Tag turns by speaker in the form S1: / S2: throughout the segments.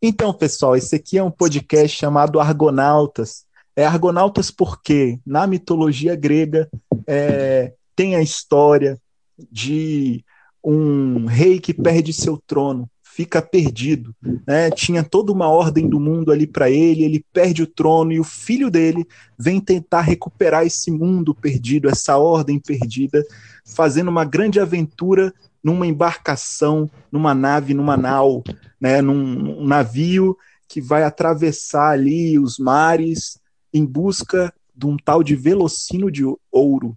S1: Então, pessoal, esse aqui é um podcast chamado Argonautas. É Argonautas porque, na mitologia grega, é, tem a história de um rei que perde seu trono, fica perdido. Né? Tinha toda uma ordem do mundo ali para ele, ele perde o trono e o filho dele vem tentar recuperar esse mundo perdido, essa ordem perdida, fazendo uma grande aventura numa embarcação, numa nave, numa nau, né, num, navio que vai atravessar ali os mares em busca de um tal de velocino de ouro.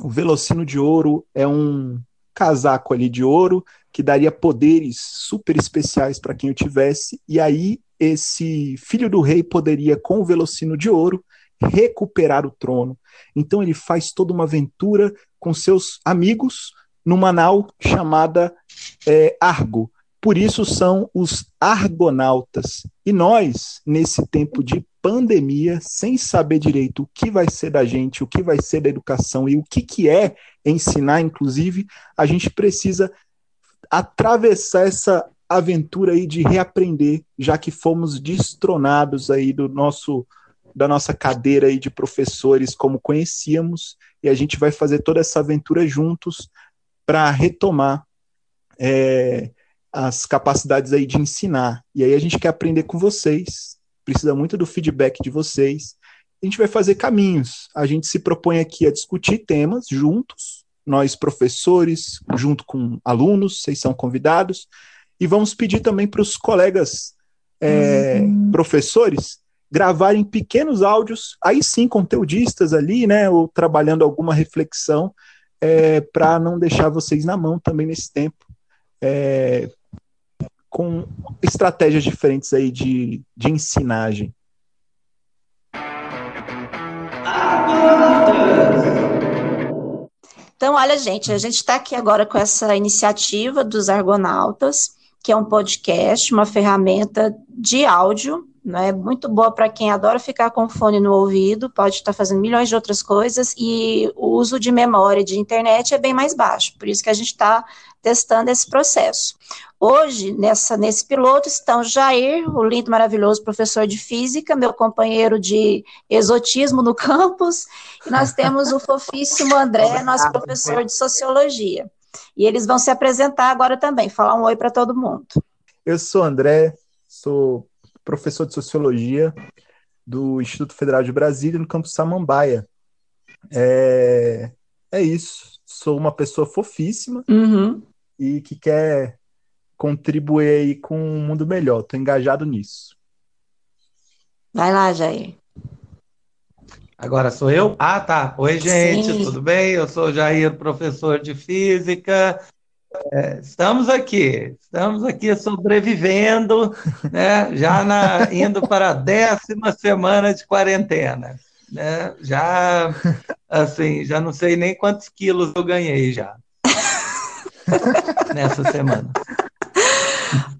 S1: O velocino de ouro é um casaco ali de ouro que daria poderes super especiais para quem o tivesse, e aí esse filho do rei poderia, com o velocino de ouro, recuperar o trono. Então ele faz toda uma aventura com seus amigos numa nau chamada é, Argo. Por isso são os argonautas. E nós, nesse tempo de pandemia, sem saber direito o que vai ser da gente, o que vai ser da educação e o que, que é ensinar, inclusive, a gente precisa atravessar essa aventura aí de reaprender, já que fomos destronados aí do nosso da nossa cadeira aí de professores como conhecíamos, e a gente vai fazer toda essa aventura juntos para retomar é, as capacidades aí de ensinar. E aí a gente quer aprender com vocês, precisa muito do feedback de vocês. A gente vai fazer caminhos. A gente se propõe aqui a discutir temas juntos, nós professores, junto com alunos, vocês são convidados, e vamos pedir também para os colegas é, uhum. professores gravarem pequenos áudios, aí sim conteudistas ali, né, ou trabalhando alguma reflexão é, para não deixar vocês na mão também nesse tempo, é, com estratégias diferentes aí de, de ensinagem.
S2: Então, olha, gente, a gente está aqui agora com essa iniciativa dos Argonautas, que é um podcast, uma ferramenta de áudio né? Muito boa para quem adora ficar com fone no ouvido, pode estar fazendo milhões de outras coisas, e o uso de memória de internet é bem mais baixo, por isso que a gente está testando esse processo. Hoje, nessa, nesse piloto, estão Jair, o lindo, maravilhoso professor de física, meu companheiro de exotismo no campus, e nós temos o fofíssimo André, nosso professor de sociologia. E eles vão se apresentar agora também, falar um oi para todo mundo.
S1: Eu sou André, sou professor de sociologia do Instituto Federal de Brasília, no campus Samambaia. É, é isso. Sou uma pessoa fofíssima
S2: uhum.
S1: e que quer contribuir aí com um mundo melhor. Estou engajado nisso.
S2: Vai lá, Jair.
S3: Agora sou eu? Ah, tá. Oi, gente, Sim. tudo bem? Eu sou Jair, professor de física, é, estamos aqui, estamos aqui sobrevivendo, né? já na, indo para a décima semana de quarentena. Né? Já, assim, já não sei nem quantos quilos eu ganhei já nessa semana.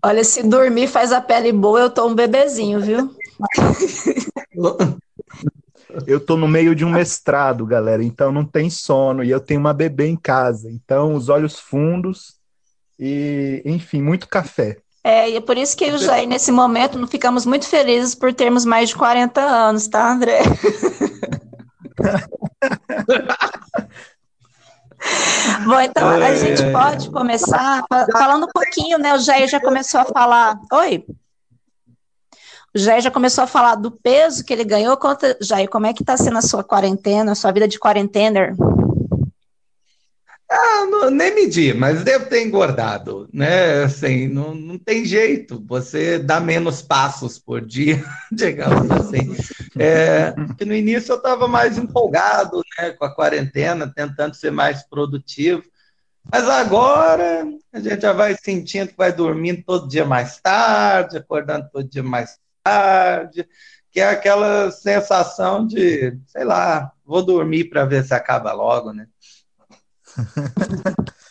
S2: Olha, se dormir faz a pele boa, eu tô um bebezinho, viu?
S1: Eu tô no meio de um mestrado, galera, então não tem sono e eu tenho uma bebê em casa, então os olhos fundos e, enfim, muito café.
S2: É, e é por isso que eu já, nesse momento, não ficamos muito felizes por termos mais de 40 anos, tá, André? Bom, então a gente pode começar falando um pouquinho, né? O Jair já começou a falar. Oi? O Jair já começou a falar do peso que ele ganhou. Conta, Jair, como é que está sendo a sua quarentena, a sua vida de quarentena?
S3: Ah, não, nem medi, mas devo ter engordado, né? Assim, não, não tem jeito, você dá menos passos por dia, digamos assim. É, no início eu estava mais empolgado né, com a quarentena, tentando ser mais produtivo, mas agora a gente já vai sentindo que vai dormindo todo dia mais tarde, acordando todo dia mais tarde, que é aquela sensação de, sei lá, vou dormir para ver se acaba logo, né?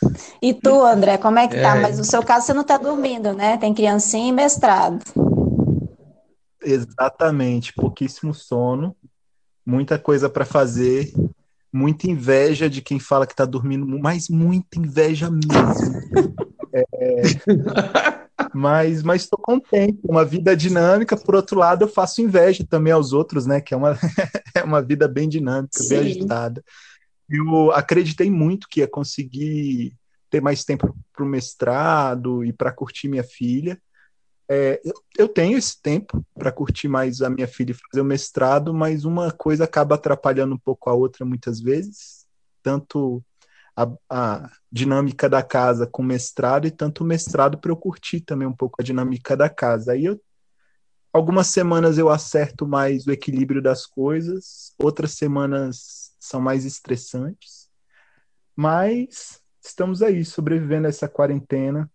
S2: E tu, André, como é que tá? É. Mas no seu caso você não tá dormindo, né? Tem criancinha e mestrado.
S1: Exatamente, pouquíssimo sono, muita coisa para fazer, muita inveja de quem fala que tá dormindo, mas muita inveja mesmo. é, mas mas estou contente, uma vida dinâmica. Por outro lado, eu faço inveja também aos outros, né? Que é uma, é uma vida bem dinâmica, Sim. bem agitada. Eu acreditei muito que ia conseguir ter mais tempo para o mestrado e para curtir minha filha. É, eu, eu, tenho esse tempo para curtir mais a minha filha e fazer o mestrado, mas uma coisa acaba atrapalhando um pouco a outra muitas vezes, tanto a, a dinâmica da casa com mestrado e tanto mestrado para eu curtir também um pouco a dinâmica da casa. Aí eu algumas semanas eu acerto mais o equilíbrio das coisas, outras semanas são mais estressantes, mas estamos aí sobrevivendo a essa quarentena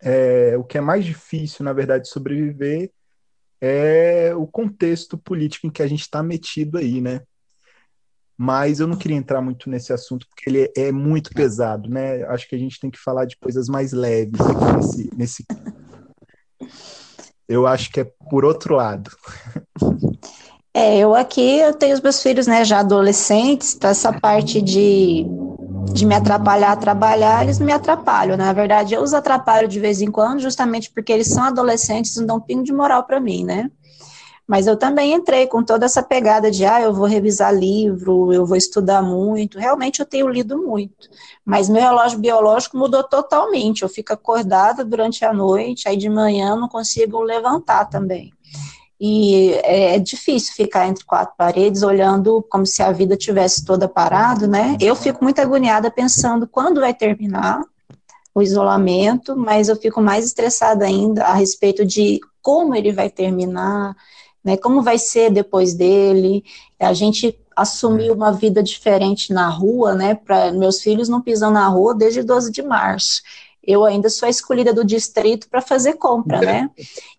S1: é, o que é mais difícil, na verdade, sobreviver é o contexto político em que a gente está metido aí, né? Mas eu não queria entrar muito nesse assunto porque ele é, muito pesado, né? Acho que a gente tem que falar de coisas mais leves nesse, nesse... Eu acho que é por outro lado.
S2: É, eu aqui eu tenho os meus filhos, né, já adolescentes, então essa parte de de me atrapalhar a trabalhar, eles me atrapalham. Na verdade, eu os atrapalho de vez em quando, justamente porque eles são adolescentes e não dão um pingo de moral para mim, né? Mas eu também entrei com toda essa pegada de, ah, eu vou revisar livro, eu vou estudar muito. Realmente eu tenho lido muito. Mas meu relógio biológico mudou totalmente. Eu fico acordada durante a noite, aí de manhã não consigo levantar também. E é, é difícil ficar entre quatro paredes olhando como se a vida tivesse toda parado, né? Eu fico muito agoniada pensando quando vai terminar o isolamento, mas eu fico mais estressada ainda a respeito de como ele vai terminar, né? Como vai ser depois dele? A gente assumiu uma vida diferente na rua, né? Para meus filhos não pisam na rua desde 12 de março eu ainda sou a escolhida do distrito para fazer compra, né?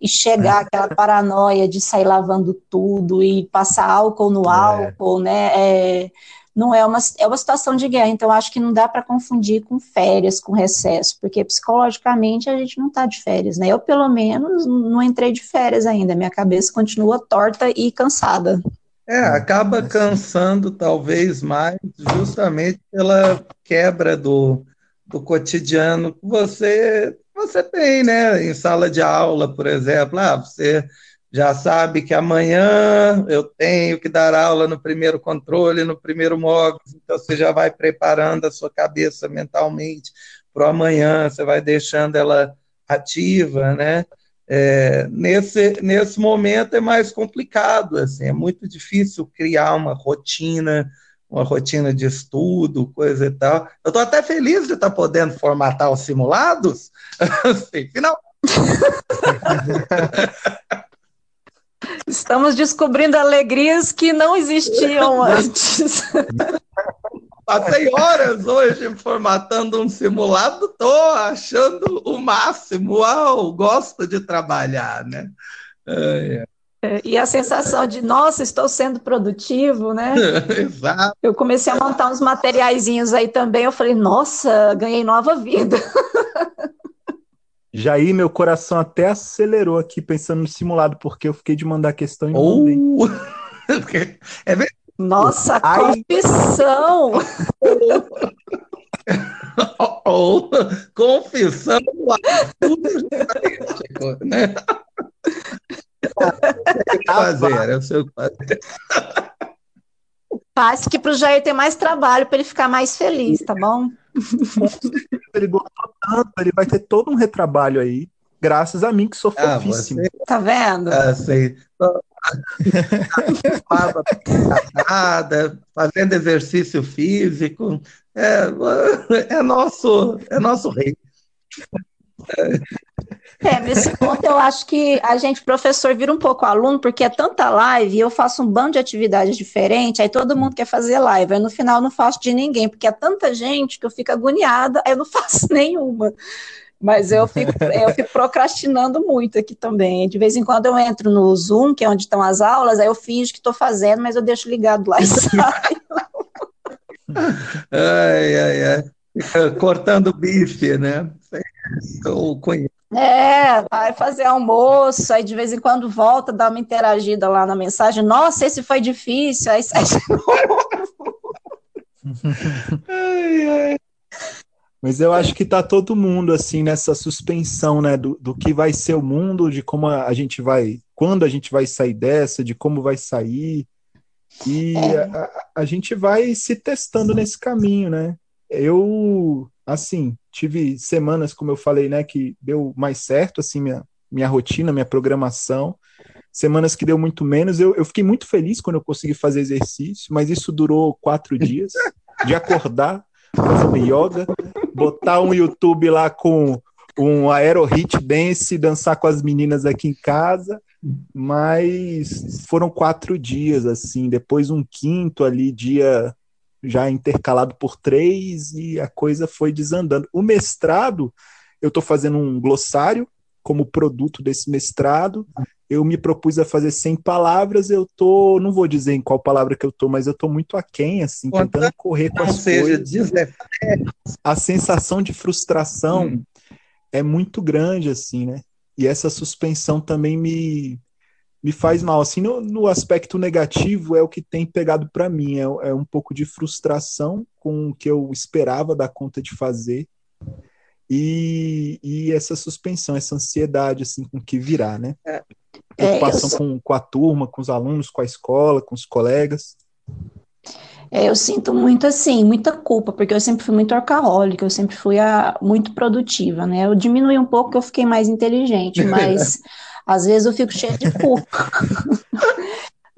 S2: E chegar aquela paranoia de sair lavando tudo e passar álcool no é. álcool, é. né? É, não é uma, é uma situação de guerra, então acho que não dá para confundir com férias, com recesso, porque psicologicamente a gente não está de férias, né? Eu, pelo menos, não entrei de férias ainda, minha cabeça continua torta e cansada.
S3: É, acaba cansando talvez mais justamente pela quebra do, do cotidiano que você, você tem, né? Em sala de aula, por exemplo, ah, você já sabe que amanhã eu tenho que dar aula no primeiro controle, no primeiro módulo, então você já vai preparando a sua cabeça mentalmente para o amanhã, você vai deixando ela ativa, né? É, nesse, nesse momento é mais complicado, assim, é muito difícil criar uma rotina, uma rotina de estudo, coisa e tal. Eu estou até feliz de estar tá podendo formatar os simulados. assim, final.
S2: Estamos descobrindo alegrias que não existiam antes.
S3: Passei horas hoje formatando um simulado, estou achando o máximo. Uau, gosto de trabalhar, né?
S2: É, e a sensação de, nossa, estou sendo produtivo, né? Exato. Eu comecei a montar uns materiaizinhos aí também, eu falei, nossa, ganhei nova vida.
S1: Jair, meu coração até acelerou aqui pensando no simulado, porque eu fiquei de mandar a questão e oh.
S2: é verdade. Nossa, Ai. confissão!
S3: oh, oh. Confissão! né? fazer, eu sei o que fazer.
S2: Faz que para o Jair ter mais trabalho para ele ficar mais feliz, tá bom?
S1: ele gostou tanto, ele vai ter todo um retrabalho aí, graças a mim que sou ah, fofíssimo. Você...
S2: Tá vendo?
S3: Ah, sei. fazendo exercício físico, é, é nosso, é nosso rei.
S2: É, nesse ponto eu acho que a gente, professor, vira um pouco aluno, porque é tanta live, eu faço um bando de atividades diferentes, aí todo mundo quer fazer live, aí no final eu não faço de ninguém, porque é tanta gente que eu fico agoniada, aí eu não faço nenhuma. Mas eu fico, eu fico procrastinando muito aqui também. De vez em quando eu entro no Zoom, que é onde estão as aulas, aí eu finjo que estou fazendo, mas eu deixo ligado lá e saio.
S3: ai, ai, ai. Cortando bife, né? Eu conheço.
S2: É, vai fazer almoço, aí de vez em quando volta, dá uma interagida lá na mensagem. Nossa, esse foi difícil, aí sai de novo. ai, ai.
S1: Mas eu acho que tá todo mundo assim nessa suspensão, né, do, do que vai ser o mundo, de como a, gente vai, quando a gente vai sair dessa, de como vai sair. E é. a, a, gente vai se testando nesse caminho, né? Eu, assim, tive semanas, como eu falei, né, que deu mais certo, assim, minha, minha rotina, minha programação. Semanas que deu muito menos. Eu, eu fiquei muito feliz quando eu consegui fazer exercício, mas isso durou quatro dias de acordar, fazendo yoga, botar um YouTube lá com um aero hit dance, dançar com as meninas aqui em casa, mas foram quatro dias, assim, depois um quinto ali, dia já intercalado por três, e a coisa foi desandando. O mestrado, eu estou fazendo um glossário como produto desse mestrado, eu me propus a fazer 100 palavras, eu tô, não vou dizer em qual palavra que eu tô, mas eu tô muito aquém, assim, Quanto tentando correr com as seja, coisas. A sensação de frustração hum. é muito grande, assim, né? E essa suspensão também me, me faz mal. Assim, no, no aspecto negativo é o que tem pegado para mim, é, é um pouco de frustração com o que eu esperava dar conta de fazer. E, e, essa suspensão, essa ansiedade assim com o que virá, né? É, preocupação é, com, com a turma, com os alunos, com a escola, com os colegas.
S2: É, eu sinto muito assim, muita culpa, porque eu sempre fui muito orcaholic, eu sempre fui a, muito produtiva, né? Eu diminui um pouco, eu fiquei mais inteligente, mas às vezes eu fico cheia de culpa.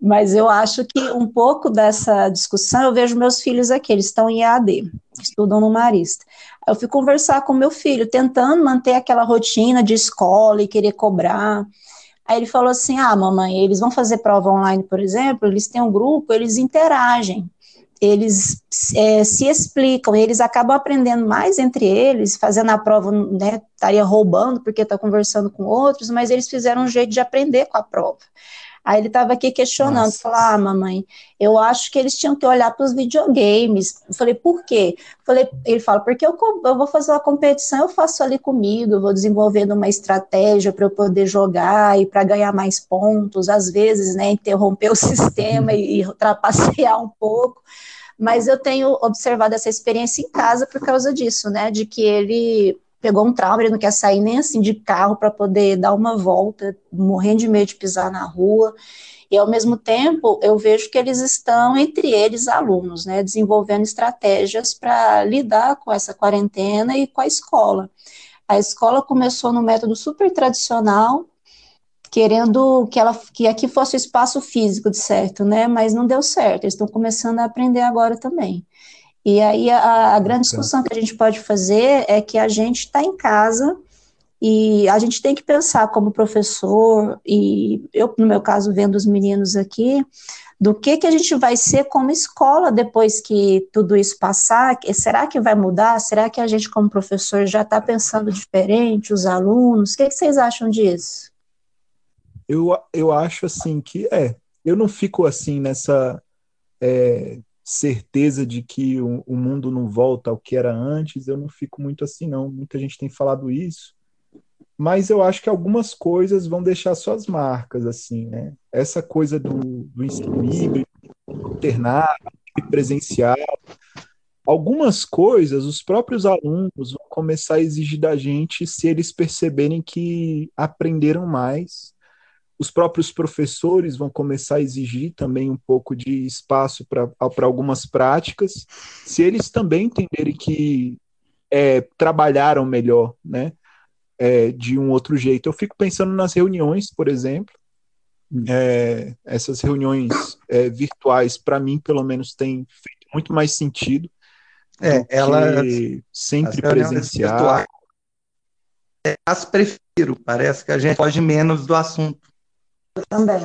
S2: mas eu acho que um pouco dessa discussão, eu vejo meus filhos aqui, eles estão em EAD, estudam no Marista. Eu fui conversar com meu filho, tentando manter aquela rotina de escola e querer cobrar. Aí ele falou assim: Ah, mamãe, eles vão fazer prova online, por exemplo, eles têm um grupo, eles interagem, eles é, se explicam, eles acabam aprendendo mais entre eles, fazendo a prova, né? Estaria roubando porque está conversando com outros, mas eles fizeram um jeito de aprender com a prova. Aí ele estava aqui questionando, falou: Ah, mamãe, eu acho que eles tinham que olhar para os videogames. Eu falei, por quê? Eu falei, ele fala, porque eu, eu vou fazer uma competição, eu faço ali comigo, eu vou desenvolvendo uma estratégia para eu poder jogar e para ganhar mais pontos, às vezes, né, interromper o sistema e, e trapacear um pouco mas eu tenho observado essa experiência em casa por causa disso, né? De que ele pegou um trauma, ele não quer sair nem assim de carro para poder dar uma volta, morrendo de medo de pisar na rua. E ao mesmo tempo, eu vejo que eles estão entre eles alunos, né, desenvolvendo estratégias para lidar com essa quarentena e com a escola. A escola começou no método super tradicional, querendo que ela que aqui fosse o espaço físico de certo, né? Mas não deu certo. Eles estão começando a aprender agora também. E aí a, a grande discussão que a gente pode fazer é que a gente está em casa e a gente tem que pensar como professor, e eu, no meu caso, vendo os meninos aqui, do que, que a gente vai ser como escola depois que tudo isso passar. Será que vai mudar? Será que a gente, como professor, já está pensando diferente, os alunos? O que, que vocês acham disso?
S1: Eu, eu acho assim que é. Eu não fico assim nessa. É, certeza de que o, o, mundo não volta ao que era antes, eu não fico muito assim, não. Muita gente tem falado isso, mas eu acho que algumas coisas vão deixar suas marcas, assim, né? Essa coisa do, do ensino híbrido, presencial, algumas coisas os próprios alunos vão começar a exigir da gente se eles perceberem que aprenderam mais os próprios professores vão começar a exigir também um pouco de espaço para algumas práticas, se eles também entenderem que é, trabalharam melhor, né, é, de um outro jeito. Eu fico pensando nas reuniões, por exemplo, é, essas reuniões é, virtuais, para mim, pelo menos, têm feito muito mais sentido.
S3: É, ela
S1: sempre presencial.
S3: As prefiro, parece que a gente pode menos do assunto
S2: também.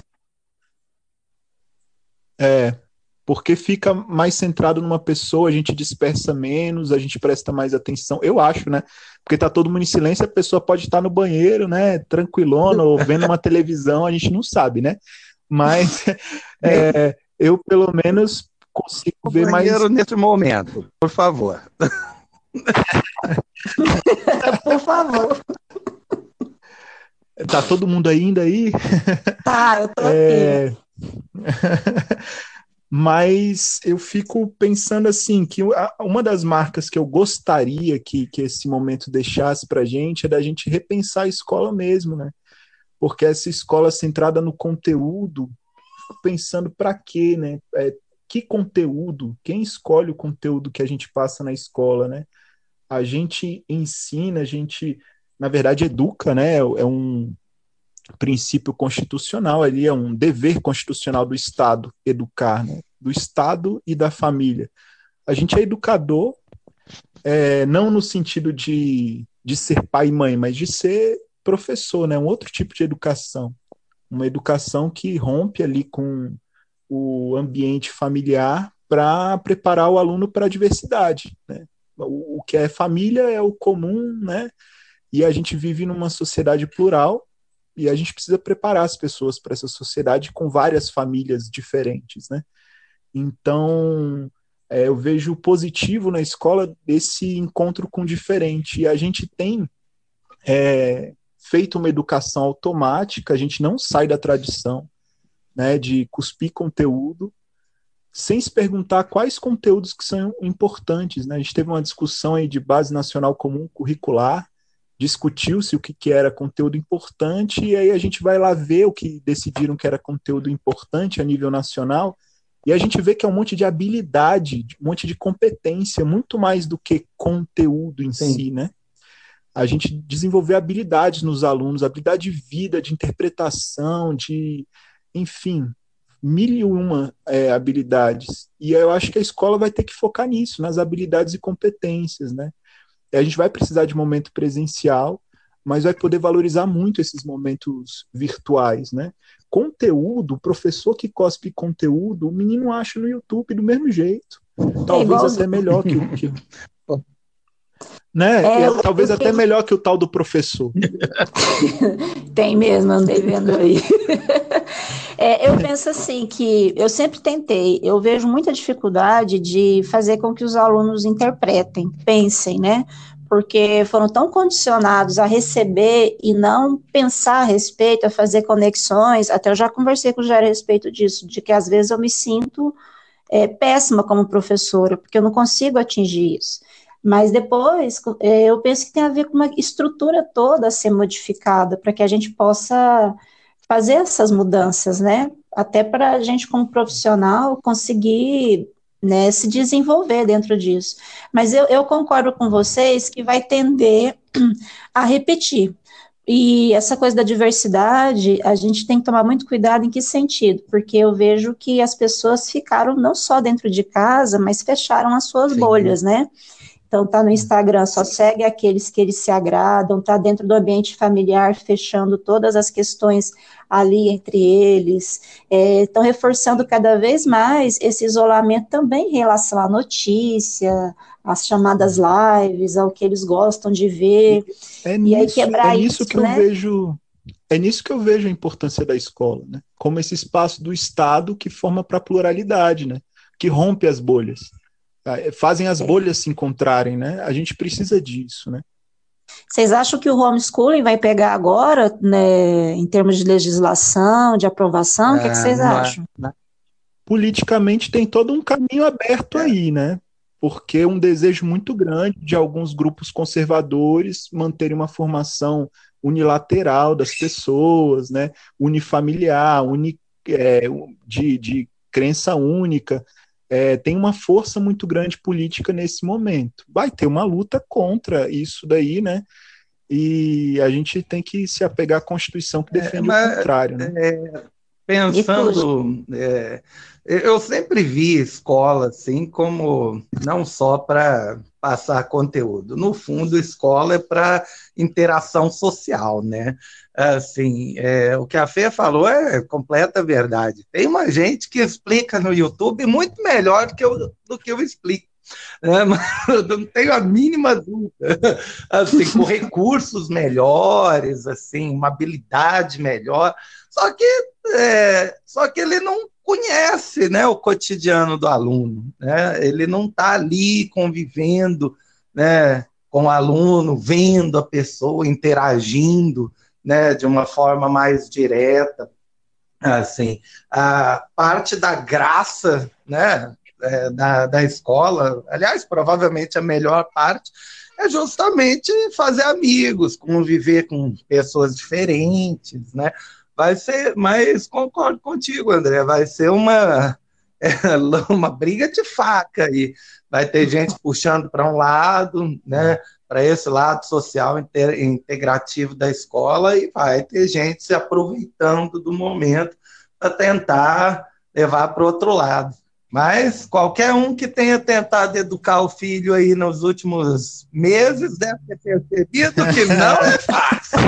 S1: É, porque fica mais centrado numa pessoa, a gente dispersa menos, a gente presta mais atenção, eu acho, né? Porque tá todo mundo em silêncio, a pessoa pode estar no banheiro, né, tranquilona, ou vendo uma televisão, a gente não sabe, né? Mas é, eu, pelo menos, consigo o ver mais.
S3: nesse momento, por favor.
S2: por favor.
S1: Tá todo mundo ainda aí?
S2: Tá, eu tô é... aqui.
S1: mas eu fico pensando assim que uma das marcas que eu gostaria que, que esse momento deixasse para a gente é da gente repensar a escola mesmo, né? Porque essa escola centrada no conteúdo, fico pensando para quê, né? É, que conteúdo? Quem escolhe o conteúdo que a gente passa na escola, né? A gente ensina, a gente, na verdade, educa, né? É um princípio constitucional ali, é um dever constitucional do Estado educar, né? do Estado e da família. A gente é educador, é, não no sentido de, de ser pai e mãe, mas de ser professor, né? um outro tipo de educação. Uma educação que rompe ali com o ambiente familiar para preparar o aluno para a diversidade. Né? O, o que é família é o comum, né? E a gente vive numa sociedade plural e a gente precisa preparar as pessoas para essa sociedade com várias famílias diferentes, né? Então, é, eu vejo positivo na escola esse encontro com o diferente. E a gente tem é, feito uma educação automática, a gente não sai da tradição né, de cuspir conteúdo, sem se perguntar quais conteúdos que são importantes. Né? A gente teve uma discussão aí de base nacional comum curricular, discutiu-se o que, que era conteúdo importante, e aí a gente vai lá ver o que decidiram que era conteúdo importante a nível nacional, e a gente vê que é um monte de habilidade, um monte de competência, muito mais do que conteúdo em Sim. si, né? A gente desenvolver habilidades nos alunos, habilidade de vida, de interpretação, de, enfim, mil e uma é, habilidades. E eu acho que a escola vai ter que focar nisso, nas habilidades e competências, né? A gente vai precisar de momento presencial, mas vai poder valorizar muito esses momentos virtuais, né? Conteúdo, o professor que cospe conteúdo, o menino acha no YouTube do mesmo jeito. Talvez é até melhor que o. Que... Né? É, é, talvez até melhor que o tal do professor.
S2: Tem mesmo, andei vendo aí. É, eu penso assim que eu sempre tentei, eu vejo muita dificuldade de fazer com que os alunos interpretem, pensem, né? Porque foram tão condicionados a receber e não pensar a respeito, a fazer conexões. Até eu já conversei com o Jair a respeito disso, de que às vezes eu me sinto é, péssima como professora, porque eu não consigo atingir isso. Mas depois, é, eu penso que tem a ver com uma estrutura toda a ser modificada, para que a gente possa fazer essas mudanças, né? Até para a gente, como profissional, conseguir né, se desenvolver dentro disso. Mas eu, eu concordo com vocês que vai tender a repetir. E essa coisa da diversidade, a gente tem que tomar muito cuidado em que sentido, porque eu vejo que as pessoas ficaram não só dentro de casa, mas fecharam as suas Sim. bolhas, né? Então, tá no Instagram, só segue aqueles que eles se agradam, tá dentro do ambiente familiar, fechando todas as questões ali entre eles. Estão é, reforçando cada vez mais esse isolamento também em relação à notícia, às chamadas lives, ao que eles gostam de ver.
S1: É nisso, e aí quebrar é nisso isso, que né? eu vejo. É nisso que eu vejo a importância da escola, né? Como esse espaço do Estado que forma para a pluralidade, né? Que rompe as bolhas fazem as bolhas se encontrarem, né? A gente precisa disso, né?
S2: Vocês acham que o homeschooling vai pegar agora, né, em termos de legislação, de aprovação? o que, que, vocês acham?
S1: Politicamente tem todo um caminho aberto é. aí, né? Porque um desejo muito grande de alguns grupos conservadores manterem uma formação unilateral das pessoas, né? Unifamiliar, uni, é, de, de crença única é, tem uma força muito grande política nesse momento. Vai ter uma luta contra isso daí, né? E a gente tem que se apegar à Constituição que é, defende é, mas, o contrário. Né? É,
S3: pensando, é, eu sempre vi escola assim como não só para passar conteúdo. No fundo, escola é para interação social, né? Assim, é, o que a Fê falou é completa verdade. Tem uma gente que explica no YouTube muito melhor do que eu, do que eu explico. Né? Eu não tenho a mínima dúvida. Assim, com recursos melhores, assim, uma habilidade melhor. Só que, é, só que ele não conhece né, o cotidiano do aluno, né? ele não está ali convivendo né, com o aluno, vendo a pessoa, interagindo né, de uma forma mais direta. assim, a parte da graça, né, é, da, da escola, aliás, provavelmente a melhor parte, é justamente fazer amigos, conviver com pessoas diferentes, né? Vai ser, mas concordo contigo, André, vai ser uma, uma briga de faca aí. Vai ter gente puxando para um lado, né? Para esse lado social integrativo da escola, e vai ter gente se aproveitando do momento para tentar levar para o outro lado. Mas qualquer um que tenha tentado educar o filho aí nos últimos meses deve ter percebido que não é fácil.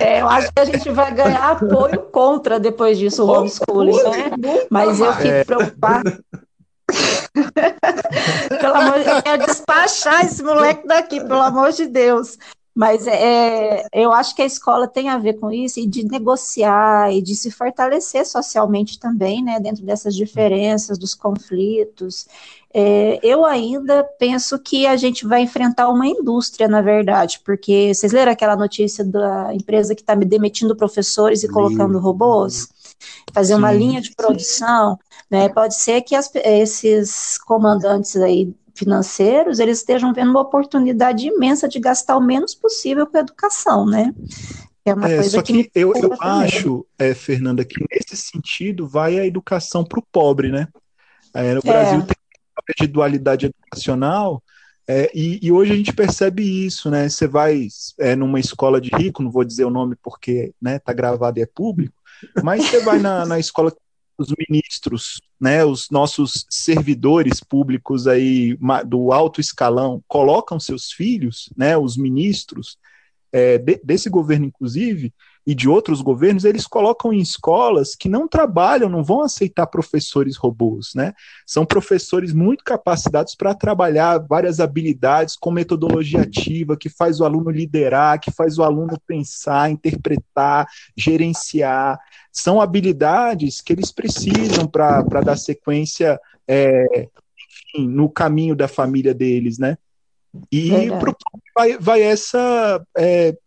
S2: É, eu acho que a gente vai ganhar apoio contra depois disso o homeschooling, né? Mas eu fico preocupada. pelo amor de eu quero despachar esse moleque daqui, pelo amor de Deus. Mas é, eu acho que a escola tem a ver com isso, e de negociar, e de se fortalecer socialmente também, né, dentro dessas diferenças, dos conflitos. É, eu ainda penso que a gente vai enfrentar uma indústria, na verdade, porque vocês leram aquela notícia da empresa que está demitindo professores e colocando robôs? Fazer sim, uma linha de produção, né? Pode ser que as, esses comandantes aí financeiros, eles estejam vendo uma oportunidade imensa de gastar o menos possível com a educação, né?
S1: É uma é, coisa só que, que eu, eu acho, é, Fernanda, que nesse sentido vai a educação para o pobre, né? É, no Brasil é. tem de dualidade educacional, é, e, e, hoje a gente percebe isso, né? Você vai é, numa escola de rico, não vou dizer o nome porque né, tá gravado e é público, mas você vai na, na escola os ministros, né, os nossos servidores públicos aí do alto escalão colocam seus filhos, né, os ministros é, de, desse governo inclusive e de outros governos, eles colocam em escolas que não trabalham, não vão aceitar professores robôs, né? São professores muito capacitados para trabalhar várias habilidades com metodologia ativa, que faz o aluno liderar, que faz o aluno pensar, interpretar, gerenciar. São habilidades que eles precisam para dar sequência é, enfim, no caminho da família deles, né? E vai, vai essa é, é,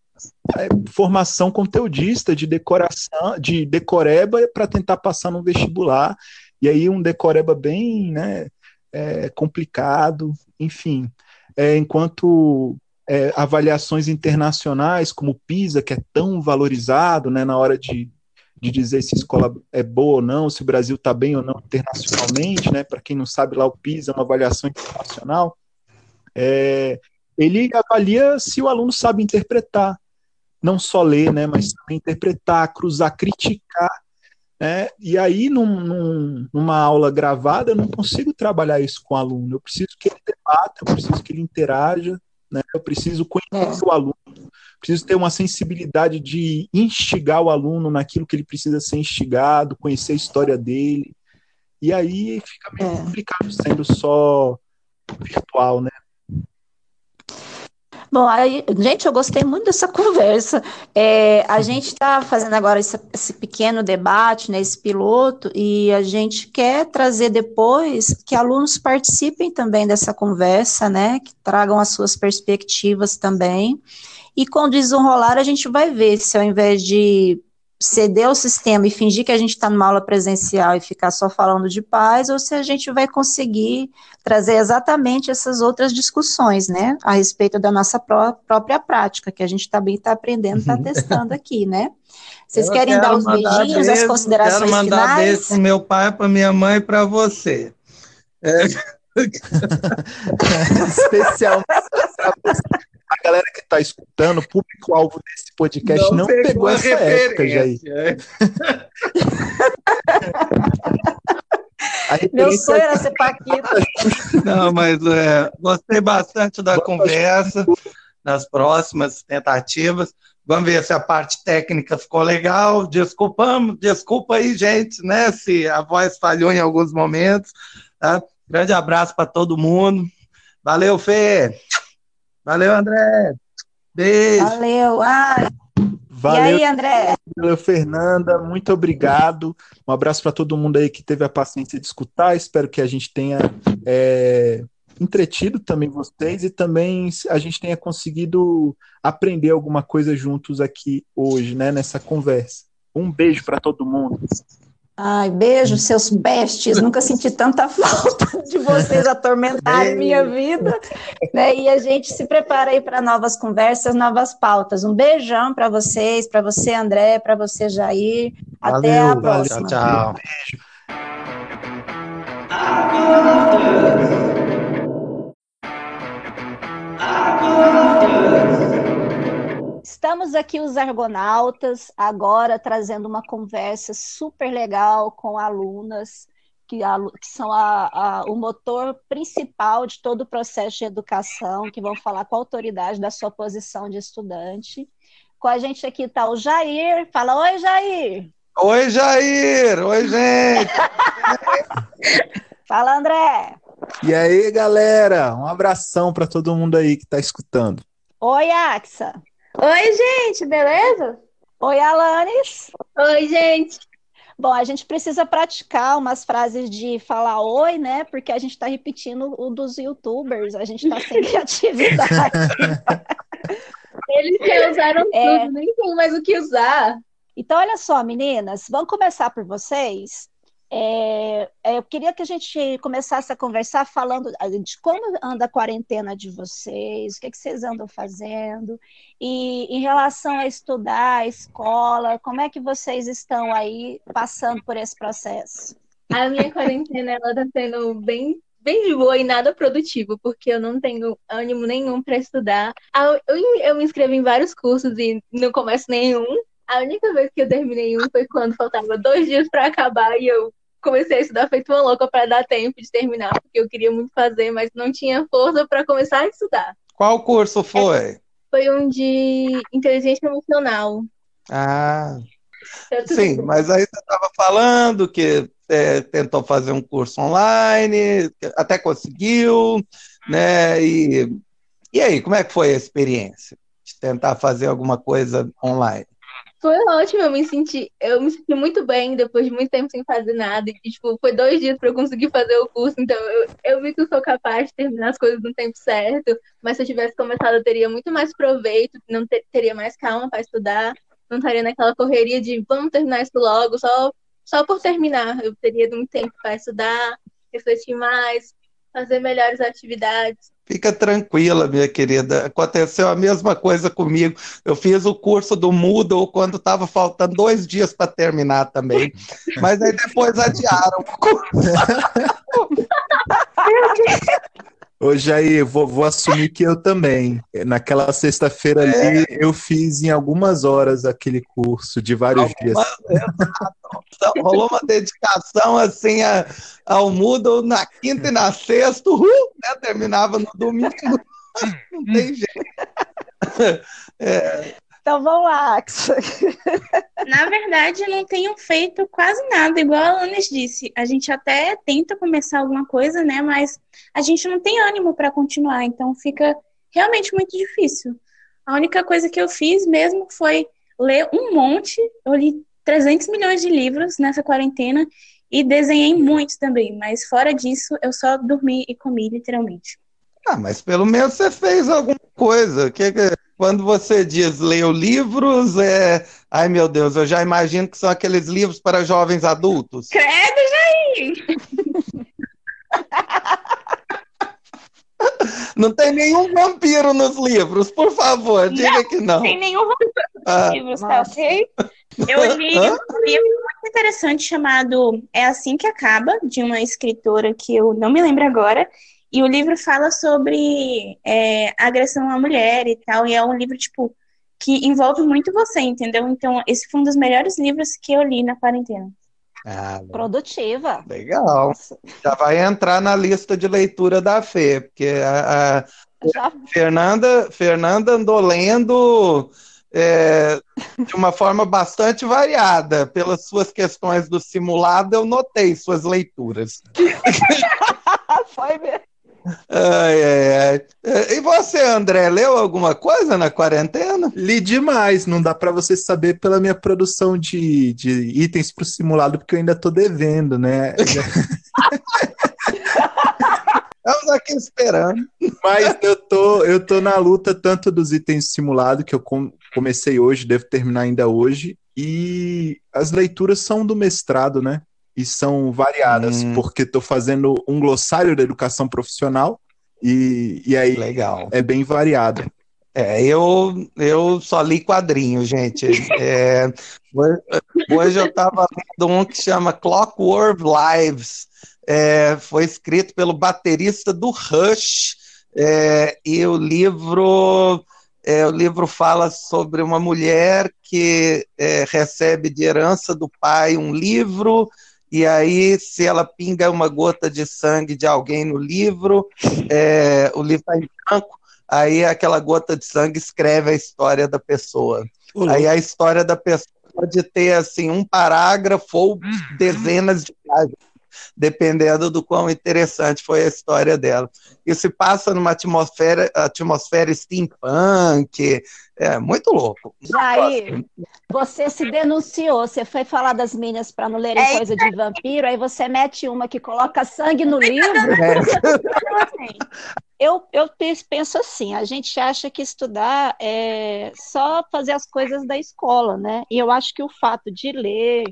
S1: formação conteudista de decoração, de decoreba para tentar passar no vestibular. E aí um decoreba bem né, é, complicado, enfim. É, enquanto é, avaliações internacionais, como o PISA, que é tão valorizado né, na hora de, de dizer se a escola é boa ou não, se o Brasil está bem ou não internacionalmente, né? Para quem não sabe, lá o PISA é uma avaliação internacional. É, ele avalia se o aluno sabe interpretar não só ler, né, mas também interpretar, cruzar, criticar. Né? E aí, num, num, numa aula gravada, eu não consigo trabalhar isso com o aluno. Eu preciso que ele debata, eu preciso que ele interaja, né? eu preciso conhecer é. o aluno, preciso ter uma sensibilidade de instigar o aluno naquilo que ele precisa ser instigado, conhecer a história dele. E aí fica meio é. complicado sendo só virtual, né?
S2: Bom, aí, gente, eu gostei muito dessa conversa. É, a gente está fazendo agora esse, esse, pequeno debate, né, esse piloto, e a gente quer trazer depois que alunos participem também dessa conversa, né, que tragam as suas perspectivas também. E com o desenrolar, a gente vai ver se ao invés de ceder ao sistema e fingir que a gente está numa aula presencial e ficar só falando de paz, ou se a gente vai conseguir trazer exatamente essas outras discussões, né, a respeito da nossa pró própria prática, que a gente também está aprendendo, está testando aqui, né. Vocês Eu querem dar os beijinhos, beijo, as considerações
S3: quero mandar
S2: finais?
S3: beijo para meu pai, para minha mãe e para você. É.
S1: Especial a galera que está escutando, o público-alvo desse podcast não, não pegou, pegou essa época, Jair.
S2: Meu sonho era ser Paquita.
S3: Não, mas é, gostei bastante da conversa, das próximas tentativas. Vamos ver se a parte técnica ficou legal. Desculpamos, desculpa aí, gente, né? Se a voz falhou em alguns momentos. Tá? Grande abraço para todo mundo. Valeu, Fê! Valeu, André. Beijo.
S2: Valeu. Ah,
S1: Valeu.
S2: E aí, André?
S1: Valeu, Fernanda. Muito obrigado. Um abraço para todo mundo aí que teve a paciência de escutar. Espero que a gente tenha é, entretido também vocês e também a gente tenha conseguido aprender alguma coisa juntos aqui hoje, né, nessa conversa. Um beijo para todo mundo.
S2: Ai, beijo, seus bestes. Nunca senti tanta falta de vocês atormentarem minha vida. Né? E a gente se prepara aí para novas conversas, novas pautas. Um beijão para vocês, para você, André, para você, Jair. Até valeu, a próxima.
S3: Tchau, tchau.
S2: Estamos aqui os argonautas agora trazendo uma conversa super legal com alunas que, que são a, a, o motor principal de todo o processo de educação, que vão falar com a autoridade da sua posição de estudante. Com a gente aqui está o Jair. Fala, oi, Jair!
S3: Oi, Jair! Oi, gente!
S2: Fala, André!
S1: E aí, galera? Um abração para todo mundo aí que está escutando.
S2: Oi, Axa!
S4: Oi, gente, beleza?
S2: Oi, Alanis.
S4: Oi, gente.
S2: Bom, a gente precisa praticar umas frases de falar oi, né? Porque a gente está repetindo o dos youtubers, a gente está sem criatividade.
S4: Eles já usaram é... tudo, nem tem mais o que usar.
S2: Então, olha só, meninas, vamos começar por vocês. É, é, eu queria que a gente começasse a conversar falando de como anda a quarentena de vocês, o que, é que vocês andam fazendo, e em relação a estudar, a escola, como é que vocês estão aí passando por esse processo?
S4: A minha quarentena está sendo bem bem de boa e nada produtivo, porque eu não tenho ânimo nenhum para estudar. Eu, eu me inscrevi em vários cursos e não começo nenhum. A única vez que eu terminei um foi quando faltava dois dias para acabar e eu comecei a estudar feito uma louca para dar tempo de terminar, porque eu queria muito fazer, mas não tinha força para começar a estudar.
S3: Qual curso foi?
S4: Foi um de inteligência emocional.
S3: Ah. Sim, bem. mas aí você estava falando que é, tentou fazer um curso online, até conseguiu, né? E, e aí, como é que foi a experiência de tentar fazer alguma coisa online?
S4: Foi ótimo, eu me senti, eu me senti muito bem depois de muito tempo sem fazer nada. E, tipo, foi dois dias para eu conseguir fazer o curso, então eu, eu vi que eu sou capaz de terminar as coisas no tempo certo. Mas se eu tivesse começado, eu teria muito mais proveito, não ter, teria mais calma para estudar, não estaria naquela correria de vamos terminar isso logo, só, só por terminar. Eu teria muito tempo para estudar, refletir mais, fazer melhores atividades.
S3: Fica tranquila, minha querida. Aconteceu a mesma coisa comigo. Eu fiz o curso do Moodle quando estava faltando dois dias para terminar também. Mas aí depois adiaram o curso.
S1: Hoje aí, vou, vou assumir que eu também. Naquela sexta-feira é. ali, eu fiz em algumas horas aquele curso de vários dias.
S3: Então, rolou uma dedicação assim a, ao Moodle na quinta e na sexta, uh, né? terminava no domingo. Não tem jeito.
S2: É, então vamos lá,
S5: Na verdade, não tenho feito quase nada, igual a Anis disse. A gente até tenta começar alguma coisa, né? Mas a gente não tem ânimo para continuar, então fica realmente muito difícil. A única coisa que eu fiz mesmo foi ler um monte. Eu li 300 milhões de livros nessa quarentena e desenhei muitos também, mas fora disso, eu só dormi e comi, literalmente.
S3: Ah, mas pelo menos você fez alguma coisa. Que, que quando você diz leu livros, é. Ai meu Deus, eu já imagino que são aqueles livros para jovens adultos.
S5: Credo, Jair!
S3: Não tem nenhum vampiro nos livros, por favor, diga não, que não. Não
S5: tem nenhum vampiro nos ah, livros, tá ok? Eu li um livro muito interessante chamado É Assim Que Acaba, de uma escritora que eu não me lembro agora, e o livro fala sobre é, agressão à mulher e tal, e é um livro, tipo, que envolve muito você, entendeu? Então, esse foi um dos melhores livros que eu li na quarentena.
S2: Ah, Produtiva.
S3: Legal. Já vai entrar na lista de leitura da Fê, porque a, a Já... Fernanda, Fernanda andou lendo é, de uma forma bastante variada. Pelas suas questões do simulado, eu notei suas leituras.
S2: Foi mesmo.
S3: Ai, ai, ai. É, e você, André, leu alguma coisa na quarentena?
S1: Li demais, não dá para você saber pela minha produção de, de itens para o simulado, porque eu ainda estou devendo, né?
S3: Estamos aqui esperando.
S1: Mas eu tô, eu tô na luta tanto dos itens simulados, que eu com, comecei hoje, devo terminar ainda hoje, e as leituras são do mestrado, né? E são variadas, hum. porque estou fazendo um glossário da educação profissional, e, e aí
S3: Legal.
S1: é bem variado.
S3: É, eu, eu só li quadrinhos, gente. É, hoje eu estava lendo um que chama Clockwork Lives. É, foi escrito pelo baterista do Rush. É, e o livro, é, o livro fala sobre uma mulher que é, recebe de herança do pai um livro. E aí, se ela pinga uma gota de sangue de alguém no livro, é, o livro está em branco aí aquela gota de sangue escreve a história da pessoa. Uhum. Aí a história da pessoa pode ter assim um parágrafo ou uhum. dezenas de páginas, dependendo do quão interessante foi a história dela. E se passa numa atmosfera, atmosfera steampunk, é muito louco.
S2: E aí, você se denunciou, você foi falar das meninas para não lerem é coisa de vampiro, aí você mete uma que coloca sangue no livro. É. eu, eu penso assim, a gente acha que estudar é só fazer as coisas da escola, né? E eu acho que o fato de ler,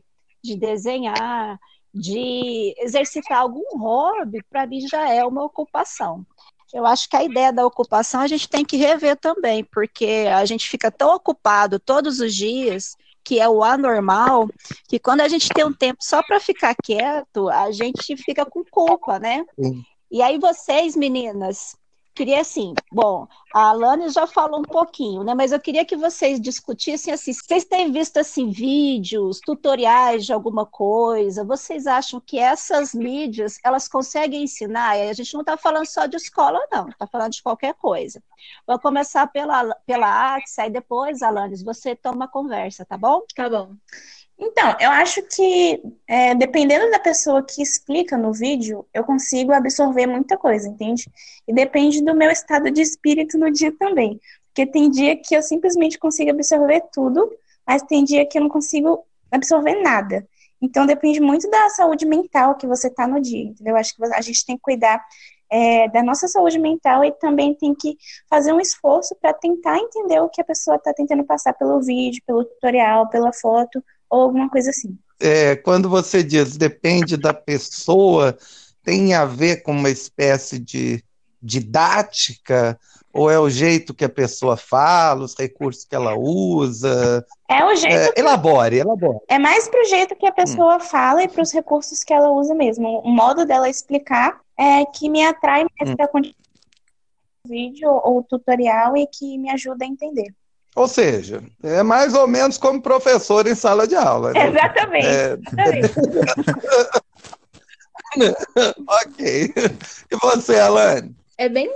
S2: de desenhar, de exercitar algum hobby, para mim já é uma ocupação. Eu acho que a ideia da ocupação a gente tem que rever também, porque a gente fica tão ocupado todos os dias, que é o anormal, que quando a gente tem um tempo só para ficar quieto, a gente fica com culpa, né? Sim. E aí vocês, meninas, queria assim, bom, a Alane já falou um pouquinho, né? Mas eu queria que vocês discutissem assim, vocês têm visto assim vídeos, tutoriais de alguma coisa? Vocês acham que essas mídias elas conseguem ensinar? E a gente não está falando só de escola, não, está falando de qualquer coisa. Vou começar pela pela Axia, aí depois, Alanes, você toma a conversa, tá bom?
S4: Tá bom.
S5: Então, eu acho que é, dependendo da pessoa que explica no vídeo, eu consigo absorver muita coisa, entende? E depende do meu estado de espírito no dia também. Porque tem dia que eu simplesmente consigo absorver tudo, mas tem dia que eu não consigo absorver nada. Então depende muito da saúde mental que você tá no dia, entendeu? Eu acho que a gente tem que cuidar é, da nossa saúde mental e também tem que fazer um esforço para tentar entender o que a pessoa está tentando passar pelo vídeo, pelo tutorial, pela foto ou alguma coisa assim.
S3: É, quando você diz depende da pessoa, tem a ver com uma espécie de didática ou é o jeito que a pessoa fala, os recursos que ela usa?
S5: É o jeito. É,
S3: que... Elabore, elabore.
S5: É mais para o jeito que a pessoa hum. fala e para os recursos que ela usa mesmo. O modo dela explicar é que me atrai mais hum. para vídeo ou tutorial e que me ajuda a entender.
S3: Ou seja, é mais ou menos como professor em sala de aula.
S5: Né? Exatamente. É...
S3: ok. E você, Alane?
S4: É bem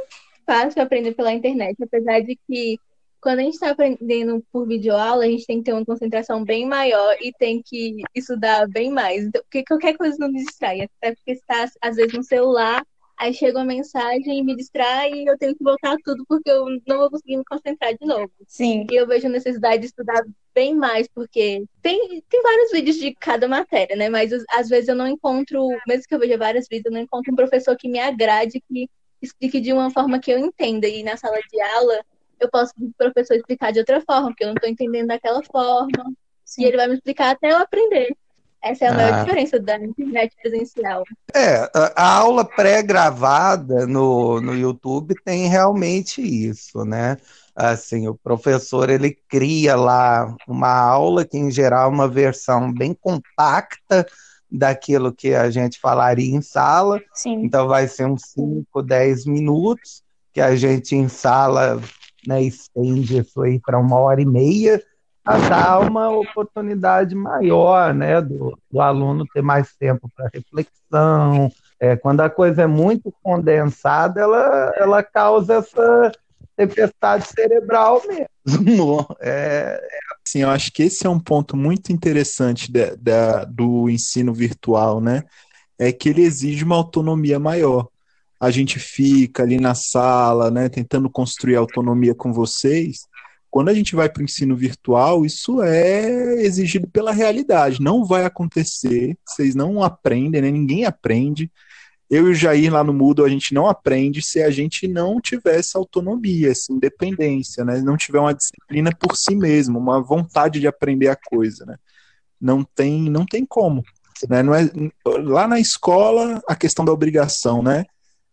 S4: fácil aprender pela internet, apesar de que quando a gente está aprendendo por videoaula, a gente tem que ter uma concentração bem maior e tem que estudar bem mais. Então, porque qualquer coisa não me distrai. Até porque está, às vezes, no celular aí chega uma mensagem e me distrai e eu tenho que voltar tudo porque eu não vou conseguir me concentrar de novo.
S5: Sim.
S4: E eu vejo a necessidade de estudar bem mais, porque tem, tem vários vídeos de cada matéria, né? Mas às vezes eu não encontro, mesmo que eu veja vários vídeos, eu não encontro um professor que me agrade, que explique de uma forma que eu entenda. E na sala de aula eu posso o professor explicar de outra forma, porque eu não estou entendendo daquela forma. Sim. E ele vai me explicar até eu aprender. Essa é a maior ah. diferença da internet presencial.
S3: É, a aula pré-gravada no, no YouTube tem realmente isso, né? Assim, o professor ele cria lá uma aula que em geral é uma versão bem compacta daquilo que a gente falaria em sala.
S5: Sim.
S3: Então vai ser uns 5, 10 minutos que a gente em sala né, estende isso aí para uma hora e meia a dar uma oportunidade maior, né, do, do aluno ter mais tempo para reflexão. É, quando a coisa é muito condensada, ela, ela causa essa tempestade cerebral mesmo. É,
S1: é... Sim, eu acho que esse é um ponto muito interessante de, de, do ensino virtual, né? É que ele exige uma autonomia maior. A gente fica ali na sala, né, tentando construir autonomia com vocês, quando a gente vai para o ensino virtual, isso é exigido pela realidade. Não vai acontecer, vocês não aprendem, né? ninguém aprende. eu e o Jair lá no Moodle, a gente não aprende se a gente não tiver essa autonomia, essa independência, né? Não tiver uma disciplina por si mesmo, uma vontade de aprender a coisa, né? Não tem, não tem como. Né? Não é, lá na escola, a questão da obrigação, né?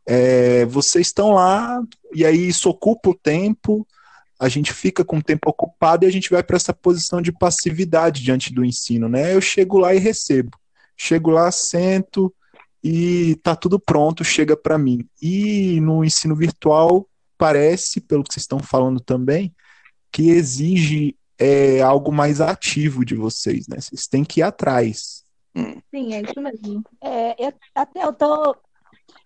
S1: É, vocês estão lá e aí isso ocupa o tempo, a gente fica com o tempo ocupado e a gente vai para essa posição de passividade diante do ensino, né? Eu chego lá e recebo. Chego lá, sento e tá tudo pronto, chega para mim. E no ensino virtual parece, pelo que vocês estão falando também, que exige é, algo mais ativo de vocês, né? Vocês têm que ir atrás.
S4: Sim, é isso mesmo.
S2: É, eu, até eu tô,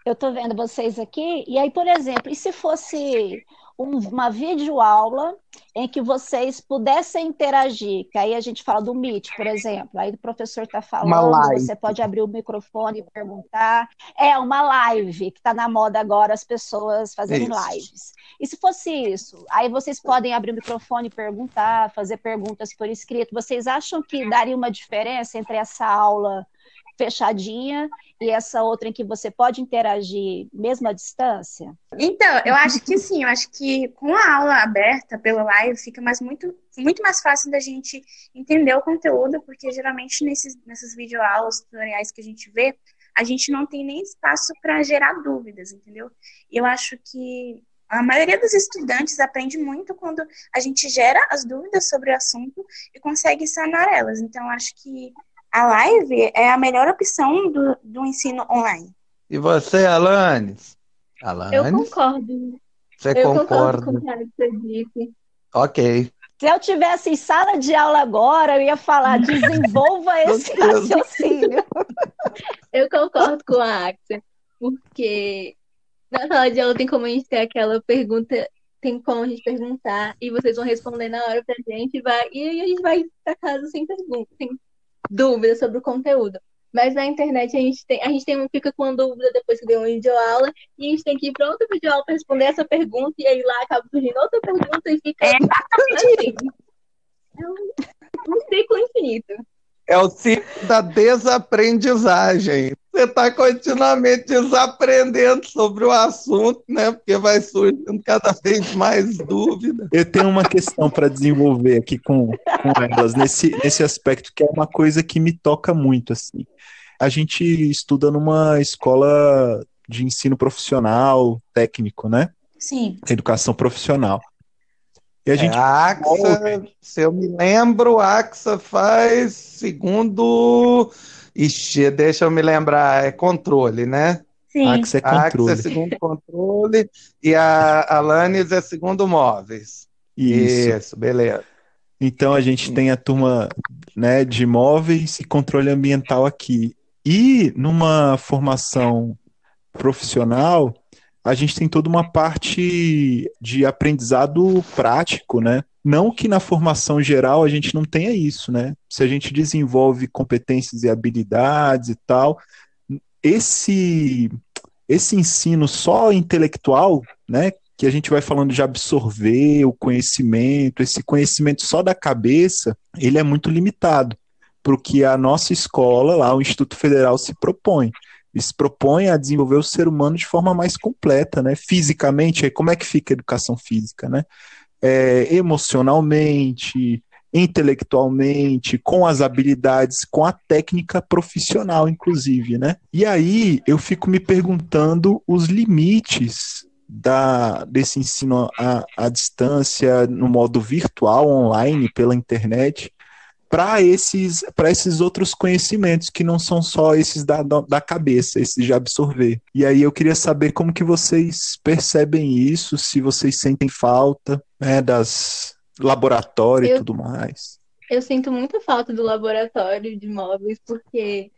S2: eu tô vendo vocês aqui, e aí, por exemplo, e se fosse um, uma videoaula em que vocês pudessem interagir, que aí a gente fala do Meet, por exemplo, aí o professor está falando, você pode abrir o microfone e perguntar. É uma live que está na moda agora, as pessoas fazerem isso. lives. E se fosse isso, aí vocês podem abrir o microfone e perguntar, fazer perguntas por escrito. Vocês acham que daria uma diferença entre essa aula fechadinha e essa outra em que você pode interagir mesmo à distância?
S5: Então, eu acho que sim, eu acho que com a aula aberta pela live fica mais muito, muito mais fácil da gente entender o conteúdo, porque geralmente nesses, nessas videoaulas, tutoriais que a gente vê, a gente não tem nem espaço para gerar dúvidas, entendeu? Eu acho que a maioria dos estudantes aprende muito quando a gente gera as dúvidas sobre o assunto e consegue sanar elas. Então, acho que a live é a melhor opção do, do ensino online.
S3: E você, Alanis?
S4: Alanis? Eu concordo.
S3: Você
S4: eu
S3: concorda?
S4: concordo com o que você disse.
S3: Ok.
S2: Se eu tivesse em sala de aula agora, eu ia falar, desenvolva esse raciocínio.
S4: Eu concordo com a Axel, porque na sala de aula tem como a gente ter aquela pergunta, tem como a gente perguntar, e vocês vão responder na hora pra gente, e, vai, e a gente vai pra casa sem pergunta, sem dúvida sobre o conteúdo. Mas na internet a gente tem, a gente tem, fica com dúvida depois que deu uma videoaula e a gente tem que ir para outra videoaula para responder essa pergunta e aí lá acaba surgindo outra pergunta e fica
S5: é
S4: assim. É um, um ciclo infinito.
S3: É o ciclo da desaprendizagem. Você está continuamente desaprendendo sobre o assunto, né? Porque vai surgindo cada vez mais dúvida.
S1: Eu tenho uma questão para desenvolver aqui com, com elas, nesse, nesse aspecto, que é uma coisa que me toca muito. assim. A gente estuda numa escola de ensino profissional, técnico, né?
S5: Sim.
S1: Educação profissional. E a gente.
S3: É, a AXA, se eu me lembro, a AXA faz segundo. Ixi, deixa eu me lembrar, é controle, né?
S5: Sim.
S1: A AXA é
S3: A AXA
S1: controle.
S3: é segundo controle e a Alanis é segundo móveis.
S1: Isso.
S3: beleza.
S1: Então a gente tem a turma né, de imóveis e controle ambiental aqui. E numa formação profissional, a gente tem toda uma parte de aprendizado prático, né? Não que na formação geral a gente não tenha isso, né? Se a gente desenvolve competências e habilidades e tal, esse esse ensino só intelectual, né, que a gente vai falando de absorver o conhecimento, esse conhecimento só da cabeça, ele é muito limitado para o que a nossa escola, lá, o Instituto Federal, se propõe. Ele se propõe a desenvolver o ser humano de forma mais completa, né? Fisicamente, como é que fica a educação física, né? É, emocionalmente, intelectualmente, com as habilidades, com a técnica profissional, inclusive, né? E aí eu fico me perguntando os limites da, desse ensino à, à distância, no modo virtual, online, pela internet, para esses, esses outros conhecimentos que não são só esses da, da cabeça, esses de absorver. E aí eu queria saber como que vocês percebem isso, se vocês sentem falta né, das laboratório
S4: Eu-
S1: e tudo mais.
S4: Eu sinto muita falta do laboratório de móveis, porque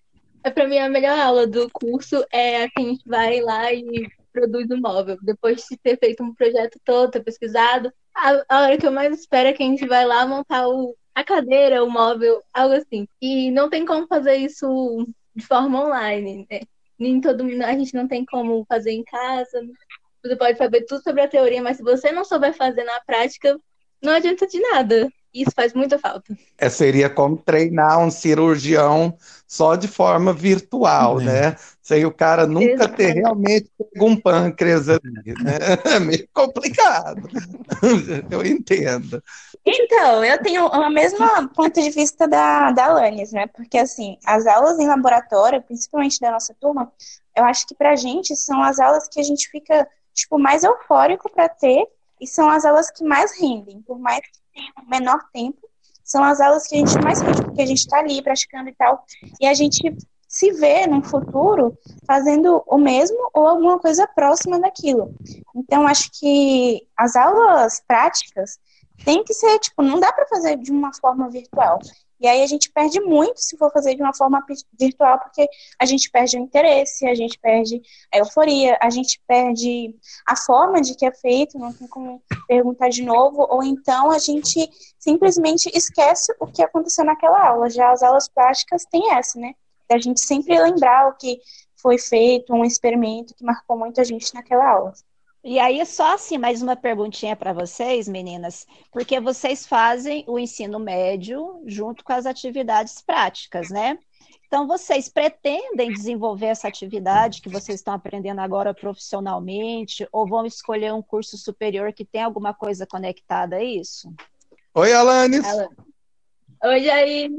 S4: é para mim a melhor aula do curso é a que a gente vai lá e produz o móvel. Depois de ter feito um projeto todo, ter pesquisado, a, a hora que eu mais espero é que a gente vai lá montar o, a cadeira, o móvel, algo assim. E não tem como fazer isso de forma online, né? Nem todo mundo, a gente não tem como fazer em casa. Você pode saber tudo sobre a teoria, mas se você não souber fazer na prática, não adianta de nada. Isso faz muita falta.
S3: É, seria como treinar um cirurgião só de forma virtual, é. né? Sem o cara nunca Exatamente. ter realmente um pâncreas ali, né? É meio complicado. Eu entendo.
S5: Então, eu tenho o mesmo ponto de vista da, da Alanis, né? Porque, assim, as aulas em laboratório, principalmente da nossa turma, eu acho que pra gente são as aulas que a gente fica, tipo, mais eufórico para ter e são as aulas que mais rendem, por mais que tenha menor tempo, são as aulas que a gente mais rende, porque a gente está ali praticando e tal, e a gente se vê no futuro fazendo o mesmo ou alguma coisa próxima daquilo. Então, acho que as aulas práticas tem que ser, tipo, não dá para fazer de uma forma virtual. E aí a gente perde muito se for fazer de uma forma virtual, porque a gente perde o interesse, a gente perde a euforia, a gente perde a forma de que é feito, não tem como perguntar de novo, ou então a gente simplesmente esquece o que aconteceu naquela aula. Já as aulas práticas têm essa, né? Da gente sempre lembrar o que foi feito, um experimento que marcou muito a gente naquela aula.
S2: E aí, só assim, mais uma perguntinha para vocês, meninas, porque vocês fazem o ensino médio junto com as atividades práticas, né? Então, vocês pretendem desenvolver essa atividade que vocês estão aprendendo agora profissionalmente, ou vão escolher um curso superior que tem alguma coisa conectada a isso?
S3: Oi, Alanis.
S4: Oi, Jair.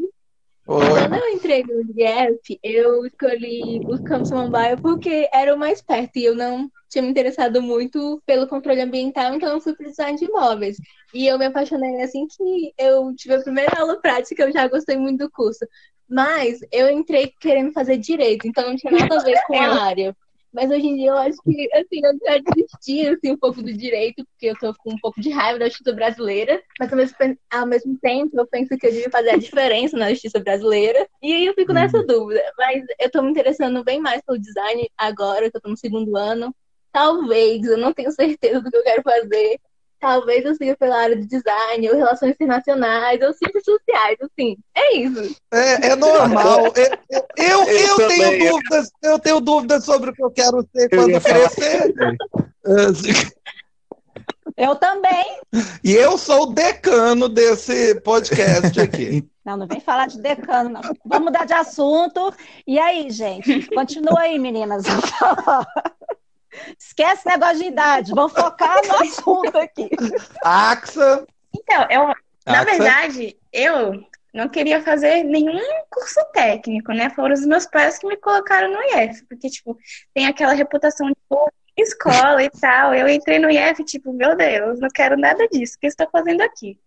S4: Quando eu entrei no IF, eu escolhi os Campos Samambaia porque era o mais perto e eu não tinha me interessado muito pelo controle ambiental, então eu fui para design de imóveis. E eu me apaixonei assim que eu tive a primeira aula prática, eu já gostei muito do curso. Mas eu entrei querendo fazer direito, então não tinha nada a ver com a área. Mas hoje em dia eu acho que, assim, eu já desisti, assim, um pouco do direito, porque eu tô com um pouco de raiva da justiça brasileira, mas ao mesmo, ao mesmo tempo eu penso que eu devia fazer a diferença na justiça brasileira, e aí eu fico nessa uhum. dúvida. Mas eu tô me interessando bem mais pelo design agora, que eu tô no segundo ano, Talvez, eu não tenho certeza do que eu quero fazer. Talvez eu siga pela área de design, ou relações internacionais, ou ciências sociais, assim. É isso.
S3: É, é normal. eu, eu, eu, eu tenho dúvidas, eu tenho dúvidas sobre o que eu quero ser quando crescer.
S2: Eu também.
S3: E eu sou o decano desse podcast aqui.
S2: Não, não vem falar de decano, não. Vamos mudar de assunto. E aí, gente? Continua aí, meninas. Esquece negócio de idade, vamos focar no assunto aqui.
S3: Axa.
S5: Então, eu, na verdade, eu não queria fazer nenhum curso técnico, né? Foram os meus pais que me colocaram no IF, porque, tipo, tem aquela reputação de escola e tal. Eu entrei no IF, tipo, meu Deus, não quero nada disso, o que estou fazendo aqui?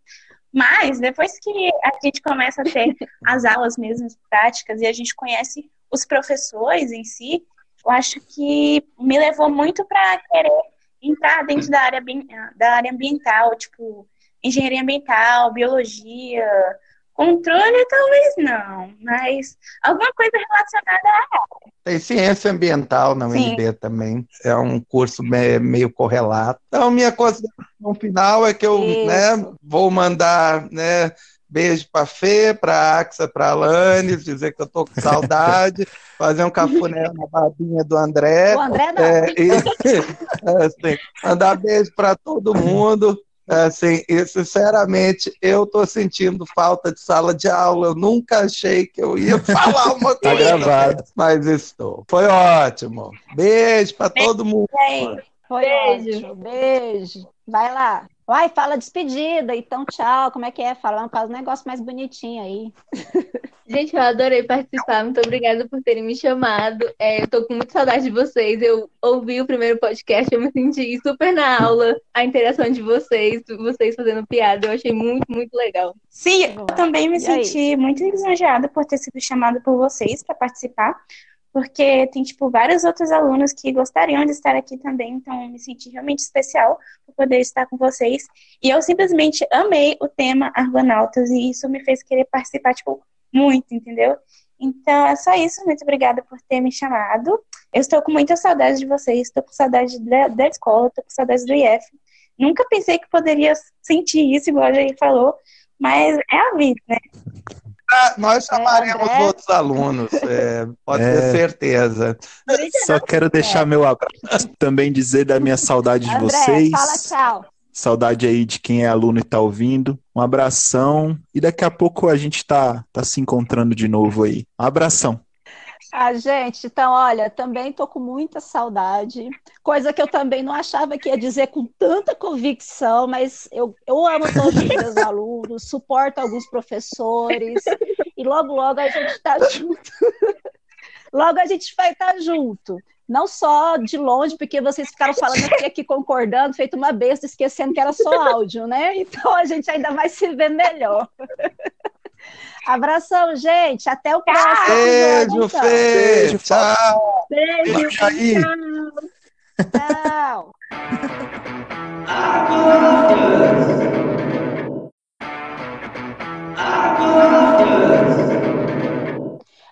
S5: Mas, depois que a gente começa a ter as aulas mesmo práticas e a gente conhece os professores em si, eu acho que me levou muito para querer entrar dentro da área, da área ambiental, tipo, engenharia ambiental, biologia, controle talvez não, mas alguma coisa relacionada à área.
S3: Tem ciência ambiental na UNB também, é um curso meio correlato. Então, minha consideração final é que eu né, vou mandar né, Beijo para Fê, para Axa, para Alanis, dizer que eu tô com saudade, fazer um cafuné na babinha do André.
S2: O André não. É,
S3: e, assim, mandar beijo para todo mundo. Assim, e sinceramente, eu tô sentindo falta de sala de aula. Eu nunca achei que eu ia falar uma tá coisa.
S1: tá gravado.
S3: Mas estou. Foi ótimo. Beijo para todo mundo.
S2: Foi beijo. ótimo. Beijo. Vai lá. Vai, fala despedida, então tchau, como é que é? Falando faz um negócio mais bonitinho aí.
S4: Gente, eu adorei participar, muito obrigada por terem me chamado. É, eu tô com muita saudade de vocês. Eu ouvi o primeiro podcast, eu me senti super na aula, a interação de vocês, vocês fazendo piada, eu achei muito, muito legal.
S5: Sim, eu também me e senti aí? muito lisonjeada por ter sido chamada por vocês para participar porque tem, tipo, vários outros alunos que gostariam de estar aqui também, então me senti realmente especial por poder estar com vocês. E eu simplesmente amei o tema Argonautas e isso me fez querer participar, tipo, muito, entendeu? Então é só isso, muito obrigada por ter me chamado. Eu estou com muita saudade de vocês, estou com saudade da, da escola, estou com saudade do IF. Nunca pensei que poderia sentir isso, igual a Jair falou, mas é a vida, né?
S3: Ah, nós é, chamaremos é, outros alunos, é, pode é. ter certeza.
S1: Só quero deixar meu abraço, também dizer da minha saudade de
S2: André,
S1: vocês.
S2: Fala tchau.
S1: Saudade aí de quem é aluno e está ouvindo. Um abração e daqui a pouco a gente tá, tá se encontrando de novo aí. Um abração.
S2: Ah, gente, então, olha, também tô com muita saudade, coisa que eu também não achava que ia dizer com tanta convicção, mas eu, eu amo todos os meus alunos, suporto alguns professores, e logo, logo a gente está junto. logo a gente vai estar tá junto. Não só de longe, porque vocês ficaram falando aqui, aqui concordando, feito uma besta, esquecendo que era só áudio, né? Então a gente ainda vai se ver melhor. Abração, gente. Até o próximo.
S3: Beijo, então. Fê. Tchau.
S2: Beijo, Beijo Jair. Tchau.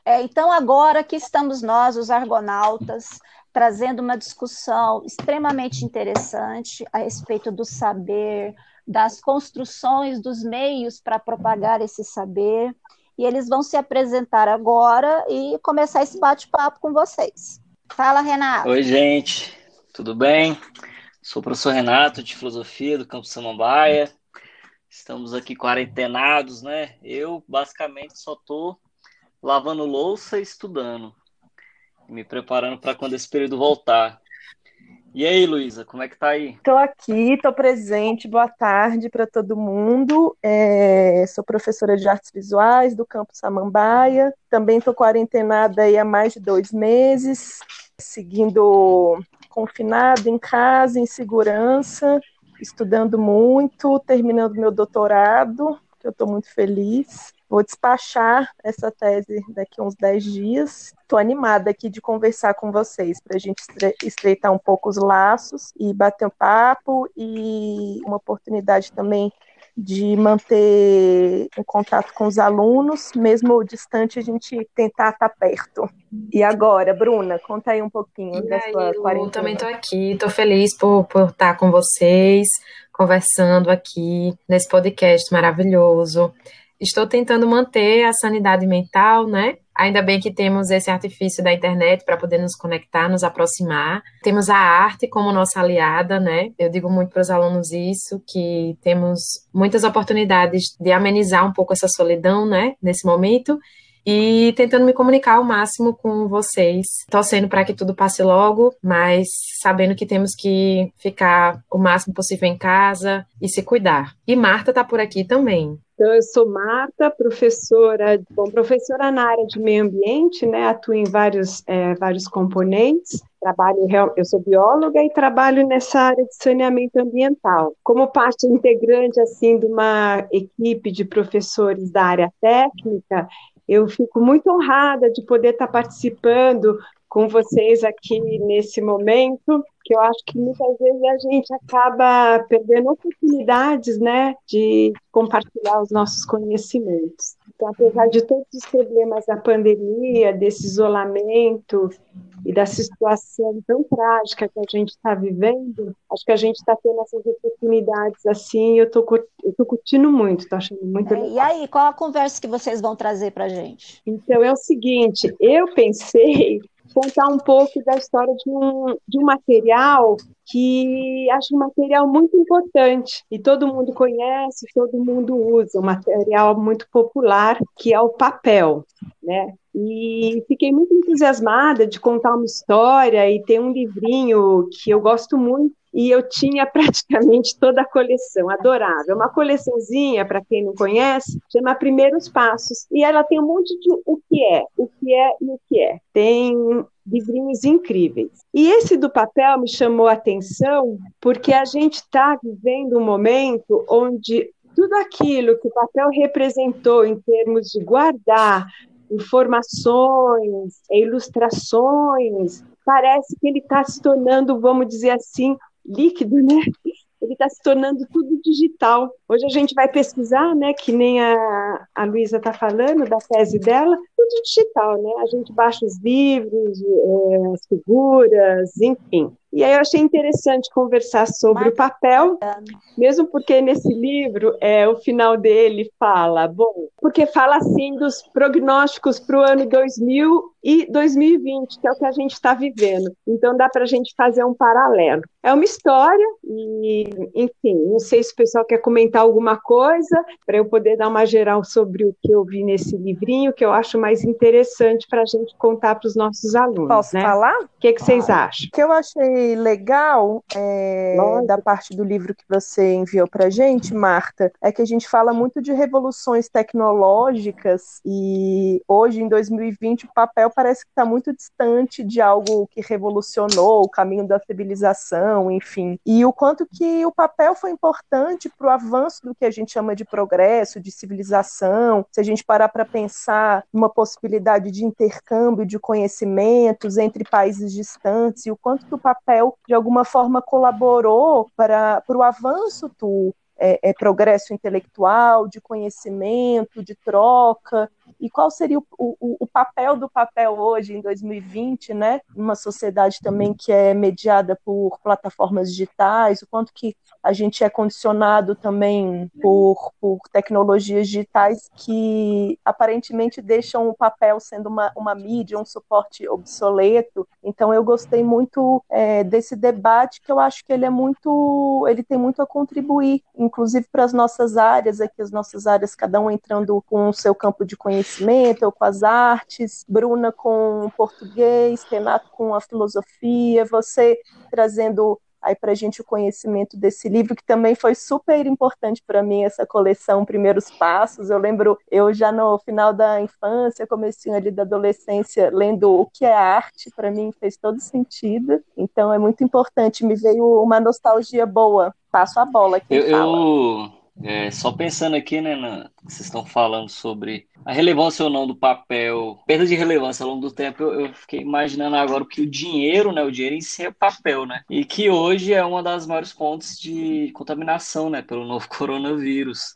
S2: É, então, agora que estamos nós, os argonautas, trazendo uma discussão extremamente interessante a respeito do saber, das construções dos meios para propagar esse saber. E eles vão se apresentar agora e começar esse bate-papo com vocês. Fala, Renato.
S6: Oi, gente. Tudo bem? Sou o professor Renato, de Filosofia do Campo Samambaia. Estamos aqui quarentenados, né? Eu, basicamente, só estou lavando louça e estudando. Me preparando para quando esse período voltar. E aí, Luísa, como é que tá aí?
S7: Estou aqui, estou presente. Boa tarde para todo mundo. É, sou professora de artes visuais do Campo Samambaia. Também estou quarentenada aí há mais de dois meses, seguindo confinada em casa, em segurança, estudando muito, terminando meu doutorado, que eu estou muito feliz. Vou despachar essa tese daqui a uns 10 dias. Estou animada aqui de conversar com vocês para a gente estreitar um pouco os laços e bater um papo e uma oportunidade também de manter um contato com os alunos, mesmo distante, a gente tentar estar perto. E agora, Bruna, conta aí um pouquinho e da aí, sua quarentena.
S8: Eu também estou aqui, estou feliz por, por estar com vocês, conversando aqui nesse podcast maravilhoso. Estou tentando manter a sanidade mental, né? Ainda bem que temos esse artifício da internet para poder nos conectar, nos aproximar. Temos a arte como nossa aliada, né? Eu digo muito para os alunos isso, que temos muitas oportunidades de amenizar um pouco essa solidão, né? Nesse momento e tentando me comunicar ao máximo com vocês, torcendo para que tudo passe logo, mas sabendo que temos que ficar o máximo possível em casa e se cuidar. E Marta está por aqui também.
S9: Então, eu sou Marta, professora, bom, professora na área de meio ambiente, né? Atuo em vários, é, vários componentes. Trabalho, eu sou bióloga e trabalho nessa área de saneamento ambiental. Como parte integrante, assim, de uma equipe de professores da área técnica, eu fico muito honrada de poder estar participando com vocês aqui nesse momento, que eu acho que muitas vezes a gente acaba perdendo oportunidades, né, de compartilhar os nossos conhecimentos. Então, apesar de todos os problemas da pandemia, desse isolamento e da situação tão trágica que a gente está vivendo, acho que a gente está tendo essas oportunidades assim, eu tô, eu tô curtindo muito, estou achando muito
S2: é, E aí, qual a conversa que vocês vão trazer para a gente?
S9: Então, é o seguinte, eu pensei contar um pouco da história de um, de um material que acho um material muito importante. E todo mundo conhece, todo mundo usa, um material muito popular que é o papel, né? E fiquei muito entusiasmada de contar uma história e tem um livrinho que eu gosto muito e eu tinha praticamente toda a coleção, adorava. É uma coleçãozinha, para quem não conhece, chama Primeiros Passos, e ela tem um monte de o que é, o que é e o que é. Tem livrinhos incríveis. E esse do papel me chamou a atenção porque a gente está vivendo um momento onde tudo aquilo que o papel representou em termos de guardar informações, ilustrações, parece que ele está se tornando, vamos dizer assim, líquido, né? Ele está se tornando tudo digital. Hoje a gente vai pesquisar, né? Que nem a, a Luísa está falando da tese dela. Tudo digital, né? A gente baixa os livros, é, as figuras, enfim. E aí eu achei interessante conversar sobre o papel, mesmo porque nesse livro, é, o final dele fala, bom, porque fala assim dos prognósticos para o ano 2000 e 2020, que é o que a gente está vivendo. Então dá para a gente fazer um paralelo. É uma história, e, enfim, não sei se o pessoal quer comentar alguma coisa, para eu poder dar uma geral sobre o que eu vi nesse livrinho, que eu acho mais interessante para a gente contar para os nossos alunos.
S7: Posso
S9: né?
S7: falar?
S9: O que, que vocês acham?
S7: O que eu achei legal é, da parte do livro que você enviou para gente, Marta, é que a gente fala muito de revoluções tecnológicas e hoje, em 2020, o papel parece que está muito distante de algo que revolucionou o caminho da civilização, enfim. E o quanto que o papel foi importante para o avanço do que a gente chama de progresso, de civilização, se a gente parar para pensar uma possibilidade de intercâmbio de conhecimentos entre países distantes e o quanto que o papel, de alguma forma, colaborou para, para o avanço do é, é, progresso intelectual, de conhecimento, de troca, e qual seria o, o, o, papel do papel hoje, em 2020, né? Uma sociedade também que é mediada por plataformas digitais, o quanto que a gente é condicionado também por, por tecnologias digitais que aparentemente deixam o papel sendo uma, uma mídia, um suporte obsoleto. Então eu gostei muito é, desse debate que eu acho que ele é muito, ele tem muito a contribuir, inclusive para as nossas áreas aqui, as nossas áreas, cada um entrando com o seu campo de conhecimento, eu com as artes, Bruna com o português, Renato com a filosofia, você trazendo aí para a gente o conhecimento desse livro, que também foi super importante para mim, essa coleção Primeiros Passos. Eu lembro, eu já no final da infância, comecinho ali da adolescência, lendo o que é arte, para mim fez todo sentido. Então é muito importante, me veio uma nostalgia boa. Passo a bola aqui.
S6: Eu, eu, é, só pensando aqui, né, na, vocês estão falando sobre a relevância ou não do papel, perda de relevância ao longo do tempo, eu, eu, fiquei imaginando agora que o dinheiro, né, o dinheiro em si é papel, né, e que hoje é uma das maiores fontes de contaminação, né, pelo novo coronavírus,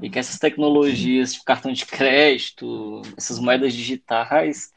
S6: e que essas tecnologias, tipo cartão de crédito, essas moedas digitais,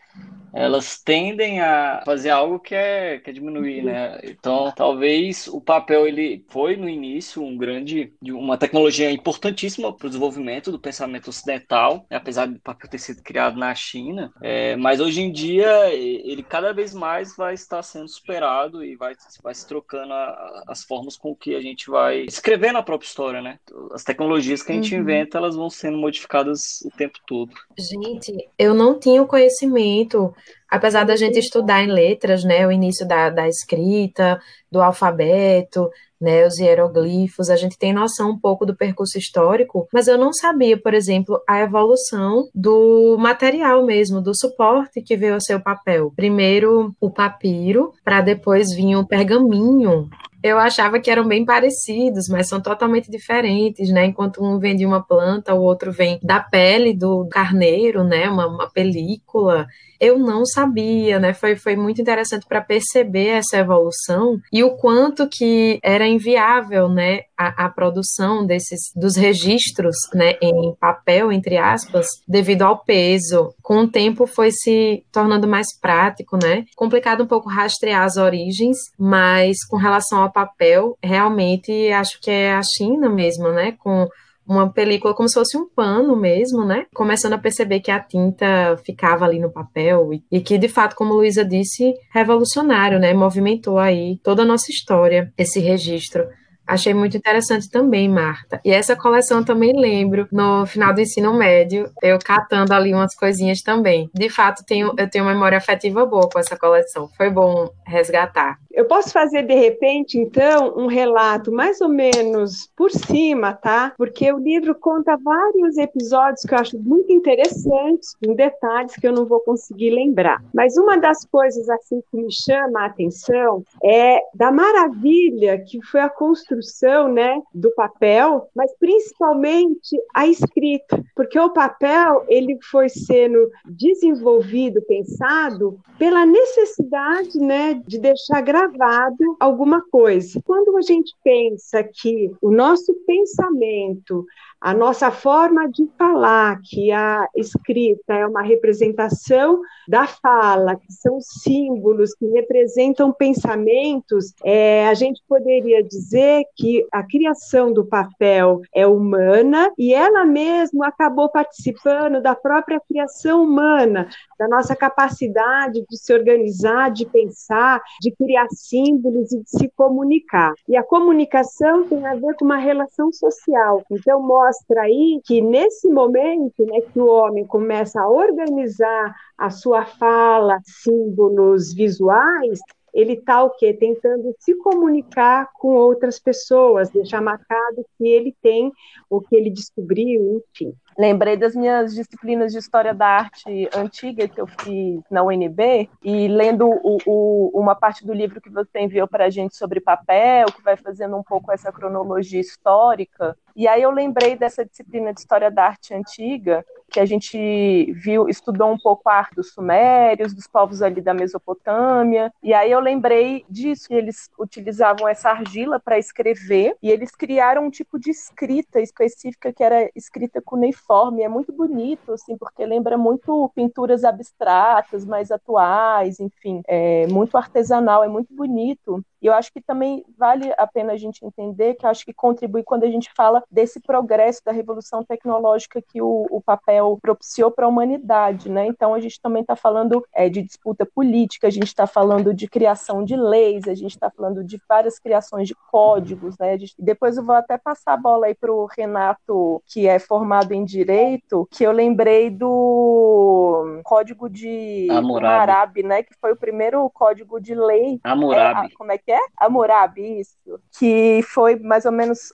S6: elas tendem a fazer algo que é, que é diminuir, né? Então, talvez o papel ele foi no início um grande, uma tecnologia importantíssima para o desenvolvimento do pensamento ocidental, né? apesar do papel ter sido criado na China, é, mas hoje em dia ele cada vez mais vai estar sendo superado e vai, vai se trocando a, as formas com que a gente vai escrevendo a própria história, né? As tecnologias que a gente uhum. inventa, elas vão sendo modificadas o tempo todo.
S8: Gente, eu não tinha o conhecimento apesar da gente estudar em letras, né, o início da, da escrita, do alfabeto, né, os hieroglifos, a gente tem noção um pouco do percurso histórico, mas eu não sabia, por exemplo, a evolução do material mesmo, do suporte que veio a ser o papel. Primeiro o papiro, para depois vir o pergaminho, eu achava que eram bem parecidos, mas são totalmente diferentes, né? Enquanto um vem de uma planta, o outro vem da pele do carneiro, né? Uma, uma película. Eu não sabia, né? Foi, foi muito interessante para perceber essa evolução e o quanto que era inviável, né? A, a, produção desses dos registros, né? Em papel, entre aspas, devido ao peso. Com o tempo foi se tornando mais prático, né? Complicado um pouco rastrear as origens, mas com relação ao papel, realmente acho que é a China mesmo, né? Com uma película como se fosse um pano mesmo, né? Começando a perceber que a tinta ficava ali no papel e, e que, de fato, como Luísa disse, revolucionário, né? Movimentou aí toda a nossa história, esse registro. Achei muito interessante também, Marta. E essa coleção também lembro, no final do ensino médio, eu catando ali umas coisinhas também. De fato, tenho, eu tenho uma memória afetiva boa com essa coleção. Foi bom resgatar.
S9: Eu posso fazer, de repente, então, um relato mais ou menos por cima, tá? Porque o livro conta vários episódios que eu acho muito interessantes, com detalhes que eu não vou conseguir lembrar. Mas uma das coisas, assim, que me chama a atenção é da maravilha que foi a construção construção, né, do papel, mas principalmente a escrita, porque o papel ele foi sendo desenvolvido, pensado pela necessidade, né, de deixar gravado alguma coisa. Quando a gente pensa que o nosso pensamento, a nossa forma de falar, que a escrita é uma representação da fala, que são símbolos que representam pensamentos, é, a gente poderia dizer que a criação do papel é humana e ela mesma acabou participando da própria criação humana, da nossa capacidade de se organizar, de pensar, de criar símbolos e de se comunicar. E a comunicação tem a ver com uma relação social. Então, mostra aí que nesse momento né, que o homem começa a organizar a sua fala, símbolos visuais, ele está o quê? Tentando se comunicar com outras pessoas, deixar marcado que ele tem o que ele descobriu, enfim.
S7: Lembrei das minhas disciplinas de História da Arte antiga que eu fiz na UNB, e lendo o, o, uma parte do livro que você enviou para a gente sobre papel, que vai fazendo um pouco essa cronologia histórica, e aí eu lembrei dessa disciplina de História da Arte antiga, que a gente viu, estudou um pouco a arte dos sumérios, dos povos ali da Mesopotâmia, e aí eu lembrei disso, que eles utilizavam essa argila para escrever, e eles criaram um tipo de escrita específica que era escrita cuneiforme, é muito bonito, assim, porque lembra muito pinturas abstratas, mais atuais, enfim, é muito artesanal, é muito bonito, e eu acho que também vale a pena a gente entender que acho que contribui quando a gente fala desse progresso da revolução tecnológica que o, o papel propiciou para a humanidade, né? Então a gente também está falando é, de disputa política, a gente está falando de criação de leis, a gente está falando de várias criações de códigos, né? Gente, depois eu vou até passar a bola aí para o Renato, que é formado em direito, que eu lembrei do código de Hammurabi, né? Que foi o primeiro código de lei.
S6: Hammurabi.
S7: É, como é que é? Hammurabi, isso. Que foi mais ou menos,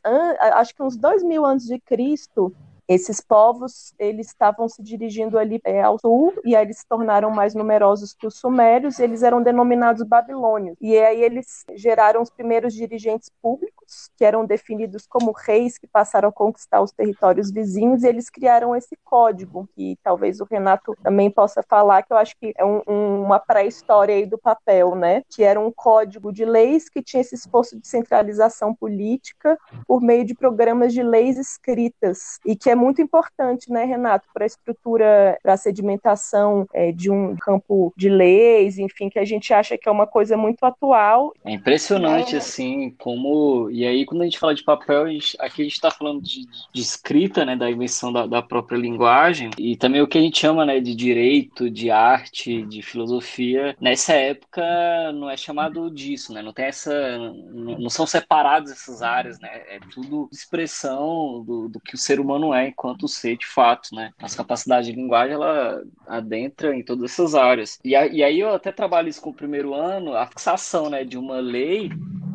S7: acho que uns dois mil anos de Cristo, esses povos eles estavam se dirigindo ali é, ao sul e aí eles se tornaram mais numerosos que os sumérios e eles eram denominados babilônios e aí eles geraram os primeiros dirigentes públicos que eram definidos como reis que passaram a conquistar os territórios vizinhos e eles criaram esse código que talvez o Renato também possa falar que eu acho que é um, um, uma pré-história aí do papel, né? Que era um código de leis que tinha esse esforço de centralização política por meio de programas de leis escritas e que é muito importante, né, Renato, para a estrutura, para a sedimentação é, de um campo de leis, enfim, que a gente acha que é uma coisa muito atual.
S6: É impressionante, é. assim, como. E aí, quando a gente fala de papel, a gente... aqui a gente está falando de, de, escrita, né, da invenção da, da, própria linguagem, e também o que a gente chama, né, de direito, de arte, de filosofia. Nessa época, não é chamado disso, né, não tem essa. Não são separadas essas áreas, né, é tudo expressão do, do que o ser humano é enquanto ser de fato, né? As capacidades de linguagem, ela adentra em todas essas áreas. E, aí eu até trabalho isso com o primeiro ano, a fixação, né, de uma lei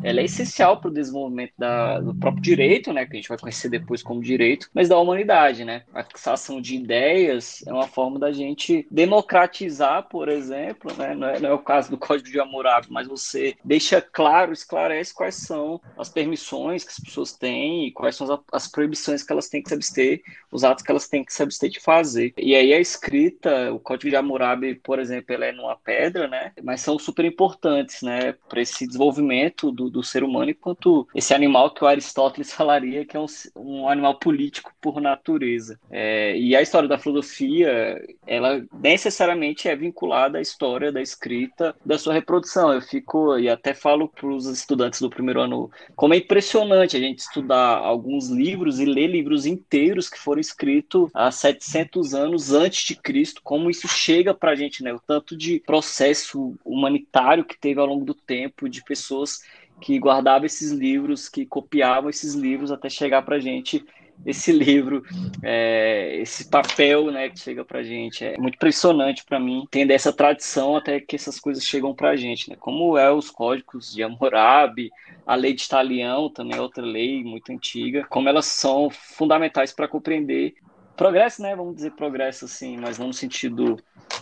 S6: ela é essencial para o desenvolvimento da, do próprio direito, né, que a gente vai conhecer depois como direito, mas da humanidade, né? A fixação de ideias é uma forma da gente democratizar, por exemplo, né? Não é, não é o caso do Código de Hammurabi, mas você deixa claro, esclarece quais são as permissões que as pessoas têm e quais são as, as proibições que elas têm que se abster, os atos que elas têm que se abster de fazer. E aí a escrita, o Código de Hammurabi, por exemplo, ela é numa pedra, né? Mas são super importantes, né, para esse desenvolvimento do, do ser humano, enquanto esse animal que o Aristóteles falaria que é um, um animal político por natureza. É, e a história da filosofia, ela necessariamente é vinculada à história da escrita, da sua reprodução. Eu fico, e até falo para os estudantes do primeiro ano, como é impressionante a gente estudar alguns livros e ler livros inteiros que foram escritos há 700 anos antes de Cristo, como isso chega para a gente, né? O tanto de processo humanitário que teve ao longo do tempo, de pessoas que guardava esses livros, que copiavam esses livros até chegar para gente esse livro, é, esse papel, né, que chega para gente. É muito impressionante para mim entender essa tradição até que essas coisas chegam para gente, né? Como é os códigos de Hammurabi, a lei de Italião, também é outra lei muito antiga, como elas são fundamentais para compreender progresso, né? Vamos dizer progresso assim, mas não no sentido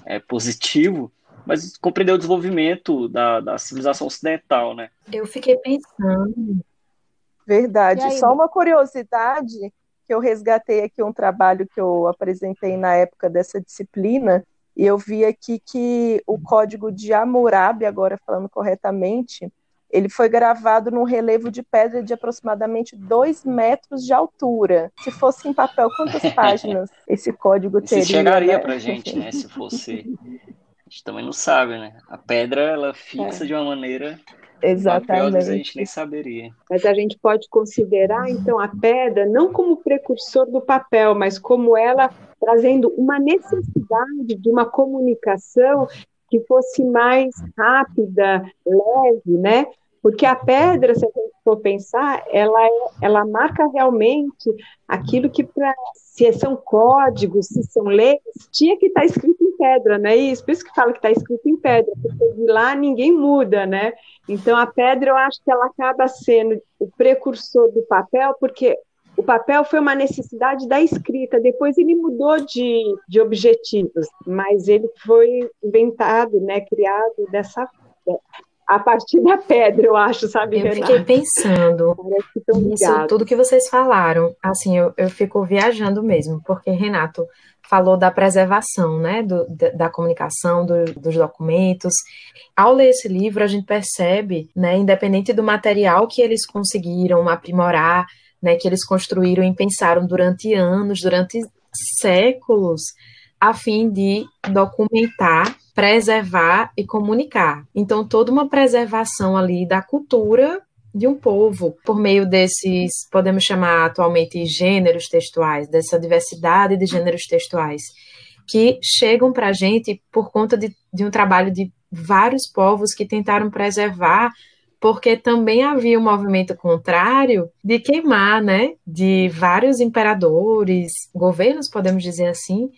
S6: é, positivo, mas compreender o desenvolvimento da, da civilização ocidental, né?
S8: Eu fiquei pensando
S7: Verdade. Aí, Só uma curiosidade que eu resgatei aqui um trabalho que eu apresentei na época dessa disciplina, e eu vi aqui que o código de Hammurabi, agora falando corretamente, ele foi gravado num relevo de pedra de aproximadamente 2 metros de altura. Se fosse em papel, quantas páginas esse código teria?
S6: Se chegaria né? para a gente, né? Se fosse. A gente também não sabe, né? A pedra, ela fixa é. de uma maneira
S7: Exatamente.
S6: Papel, a gente nem saberia.
S9: Mas a gente pode considerar, então, a pedra não como precursor do papel, mas como ela trazendo uma necessidade de uma comunicação que fosse mais rápida, leve, né? Porque a pedra, se a gente for pensar, ela, é, ela marca realmente aquilo que, pra, se são códigos, se são leis, tinha que estar tá escrito em pedra, não é isso? Por isso que fala que está escrito em pedra, porque de lá ninguém muda, né? Então a pedra, eu acho que ela acaba sendo o precursor do papel, porque o papel foi uma necessidade da escrita, depois ele mudou de, de objetivos, mas ele foi inventado, né, criado dessa a partir da pedra, eu acho, sabe,
S8: Eu Renata? fiquei pensando isso, tudo que vocês falaram, assim, eu, eu fico viajando mesmo, porque Renato falou da preservação, né, do, da, comunicação, do, dos documentos. Ao ler esse livro, a gente percebe, né, independente do material que eles conseguiram aprimorar, né, que eles construíram e pensaram durante anos, durante séculos, a fim de documentar preservar e comunicar. Então, toda uma preservação ali da cultura de um povo, por meio desses, podemos chamar atualmente gêneros textuais, dessa diversidade de gêneros textuais, que chegam para a gente por conta de, de um trabalho de vários povos que tentaram preservar porque também havia um movimento contrário de queimar, né, de vários imperadores, governos, podemos dizer assim,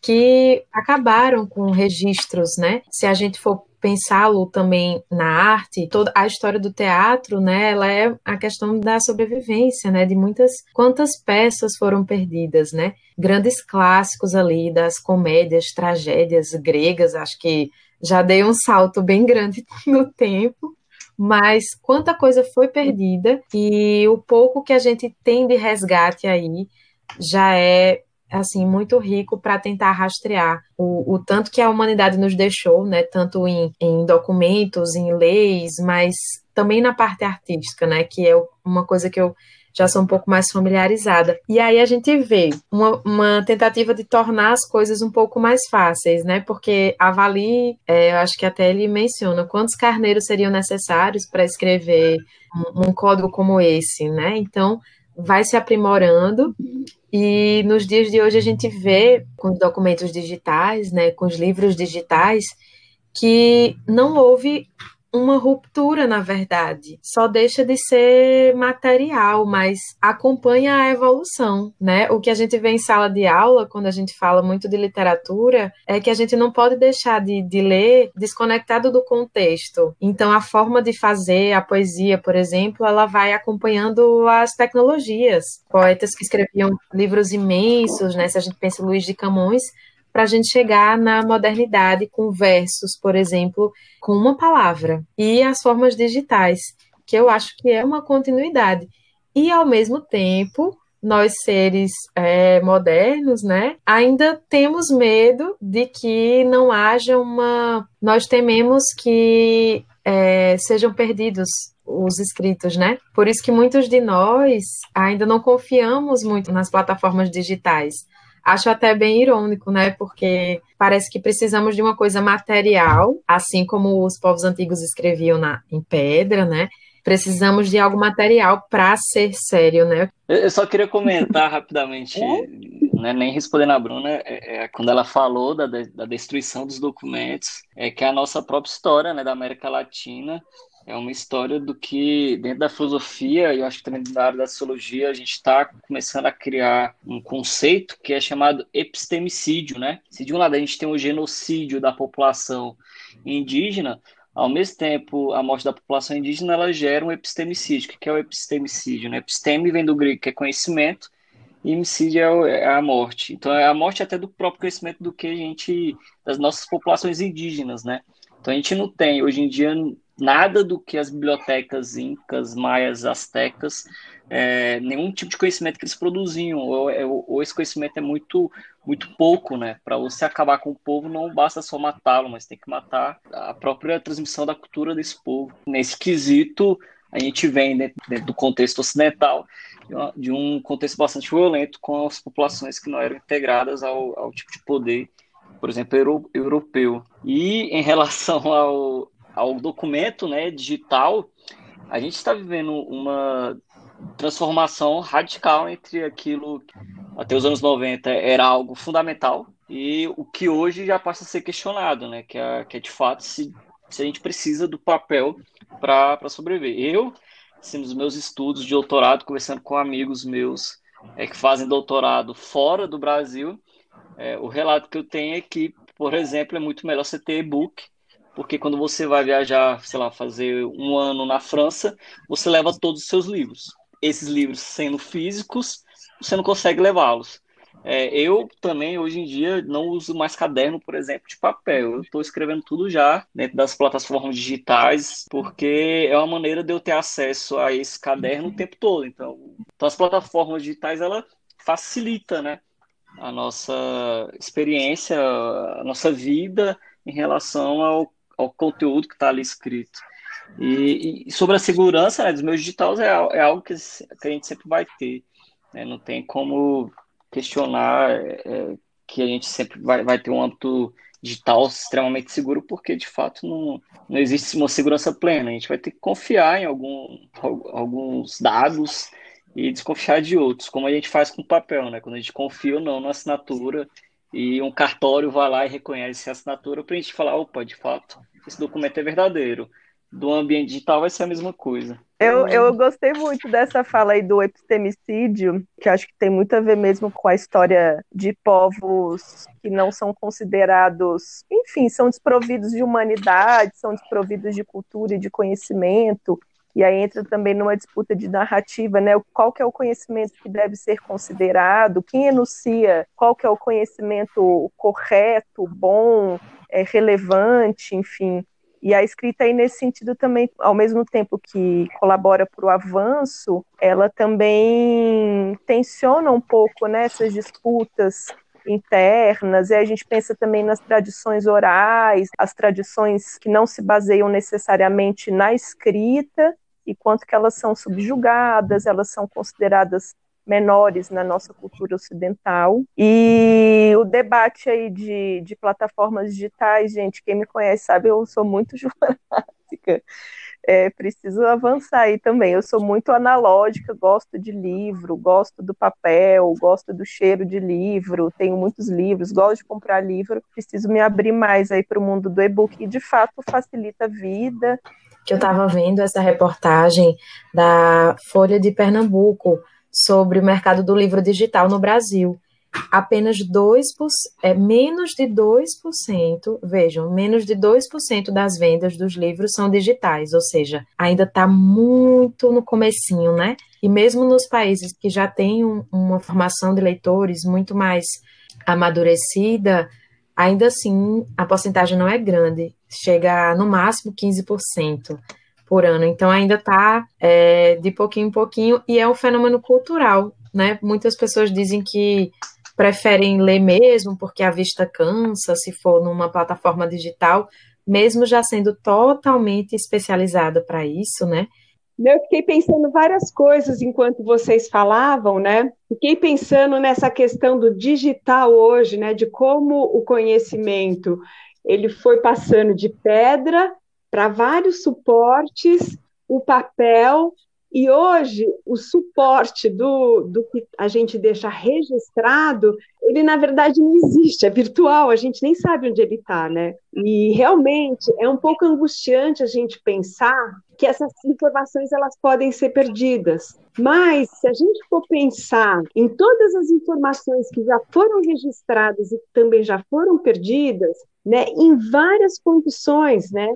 S8: que acabaram com registros, né? Se a gente for pensá-lo também na arte, toda a história do teatro, né, ela é a questão da sobrevivência, né, de muitas quantas peças foram perdidas, né? Grandes clássicos ali das comédias, tragédias gregas, acho que já dei um salto bem grande no tempo, mas quanta coisa foi perdida e o pouco que a gente tem de resgate aí já é assim muito rico para tentar rastrear o, o, tanto que a humanidade nos deixou, né, tanto em, em documentos, em leis, mas também na parte artística, né, que é uma coisa que eu já sou um pouco mais familiarizada. E aí a gente vê uma, uma tentativa de tornar as coisas um pouco mais fáceis, né? Porque avalie, é, eu acho que até ele menciona quantos carneiros seriam necessários para escrever um, um, código como esse, né? Então vai se aprimorando. E nos dias de hoje a gente vê com os documentos digitais, né, com os livros digitais, que não houve uma ruptura, na verdade. Só deixa de ser material, mas acompanha a evolução, né? O que a gente vê em sala de aula, quando a gente fala muito de literatura, é que a gente não pode deixar de, de ler desconectado do contexto. Então, a forma de fazer a poesia, por exemplo, ela vai acompanhando as tecnologias. Poetas que escreviam livros imensos, né? Se a gente pensa em Luiz de Camões, para a gente chegar na modernidade com versos, por exemplo, com uma palavra, e as formas digitais, que eu acho que é uma continuidade. E, ao mesmo tempo, nós seres é, modernos, né, ainda temos medo de que não haja uma. Nós tememos que é, sejam perdidos os escritos, né? Por isso que muitos de nós ainda não confiamos muito nas plataformas digitais. Acho até bem irônico, né? Porque parece que precisamos de uma coisa material, assim como os povos antigos escreviam na, em pedra, né? Precisamos de algo material para ser sério, né?
S6: Eu só queria comentar rapidamente, é? né, nem respondendo a Bruna, é, é, quando ela falou da, da destruição dos documentos, é que a nossa própria história né, da América Latina é uma história do que, dentro da filosofia, e eu acho que também da área da sociologia, a gente está começando a criar um conceito que é chamado epistemicídio, né? Se de um lado a gente tem o genocídio da população indígena, ao mesmo tempo, a morte da população indígena ela gera um epistemicídio. O que é o epistemicídio? Né? Episteme vem do grego, que é conhecimento, e homicídio é, é a morte. Então, é a morte até do próprio conhecimento do que a gente, das nossas populações indígenas, né? Então, a gente não tem, hoje em dia, nada do que as bibliotecas incas, maias, astecas, é, nenhum tipo de conhecimento que eles produziam, ou, é, ou esse conhecimento é muito muito pouco, né? Para você acabar com o povo, não basta só matá-lo, mas tem que matar a própria transmissão da cultura desse povo. Nesse quesito, a gente vem dentro, do contexto ocidental de um contexto bastante violento com as populações que não eram integradas ao, ao tipo de poder, por exemplo, euro, europeu. E em relação ao, ao documento né, digital, a gente está vivendo uma transformação radical entre aquilo que até os anos 90 era algo fundamental e o que hoje já passa a ser questionado, né? Que é, que é de fato se, se a gente precisa do papel para sobreviver. Eu, assim, nos meus estudos de doutorado, conversando com amigos meus é, que fazem doutorado fora do Brasil, é, o relato que eu tenho é que, por exemplo, é muito melhor você ter e-book, porque quando você vai viajar, sei lá, fazer um ano na França, você leva todos os seus livros. Esses livros sendo físicos, você não consegue levá-los. É, eu também, hoje em dia, não uso mais caderno, por exemplo, de papel. Eu estou escrevendo tudo já dentro das plataformas digitais, porque é uma maneira de eu ter acesso a esse caderno o tempo todo. Então, então as plataformas digitais, ela facilita, né? A nossa experiência, a nossa vida em relação ao, ao conteúdo que está ali escrito. E, e, sobre a segurança né, dos meus digitais é, é algo que, que a gente sempre vai ter. Né? Não tem como questionar é, que a gente sempre vai, vai ter um âmbito digital extremamente seguro, porque de fato não, não existe uma segurança plena. A gente vai ter que confiar em algum, alguns dados e desconfiar de outros, como a gente faz com papel, né? Quando a gente confia ou não na assinatura e um cartório vai lá e reconhece a assinatura para a gente falar, opa, de fato, esse documento é verdadeiro do ambiente digital vai ser a mesma coisa.
S7: Eu, eu gostei muito dessa fala aí do epistemicídio, que acho que tem muito a ver mesmo com a história de povos que não são considerados, enfim, são desprovidos de humanidade, são desprovidos de cultura e de conhecimento, e aí entra também numa disputa de narrativa, né? Qual que é o conhecimento que deve ser considerado, quem enuncia qual que é o conhecimento correto, bom, é, relevante, enfim. E a escrita aí nesse sentido também, ao mesmo tempo que colabora para o avanço, ela também tensiona um pouco nessas né, disputas internas, e a gente pensa também nas tradições orais, as tradições que não se baseiam necessariamente na escrita, e quanto que elas são subjugadas, elas são consideradas menores na nossa cultura ocidental. E o debate aí de, de plataformas digitais, gente, quem me conhece sabe, eu sou muito jornalística. É, preciso avançar aí também. Eu sou muito analógica, gosto de livro, gosto do papel, gosto do cheiro de livro, tenho muitos livros, gosto de comprar livro, preciso me abrir mais aí para o mundo do e-book e de fato facilita a vida.
S8: Que eu estava vendo essa reportagem da Folha de Pernambuco sobre o mercado do livro digital no Brasil. Apenas 2%, é, menos de 2%, vejam, menos de 2% das vendas dos livros são digitais, ou seja, ainda está muito no comecinho, né? E mesmo nos países que já têm um, uma formação de leitores muito mais amadurecida, ainda assim a porcentagem não é grande, chega a, no máximo 15% por ano. Então ainda está é, de pouquinho em pouquinho e é um fenômeno cultural, né? Muitas pessoas dizem que preferem ler mesmo porque a vista cansa se for numa plataforma digital, mesmo já sendo totalmente especializada para isso, né?
S9: Eu fiquei pensando várias coisas enquanto vocês falavam, né? Fiquei pensando nessa questão do digital hoje, né? De como o conhecimento ele foi passando de pedra para vários suportes, o papel, e hoje o suporte do, do que a gente deixa registrado, ele na verdade não existe, é virtual, a gente nem sabe onde ele está, né? E realmente é um pouco angustiante a gente pensar que essas informações elas podem ser perdidas. Mas se a gente for pensar em todas as informações que já foram registradas e também já foram perdidas, né, em várias condições, né?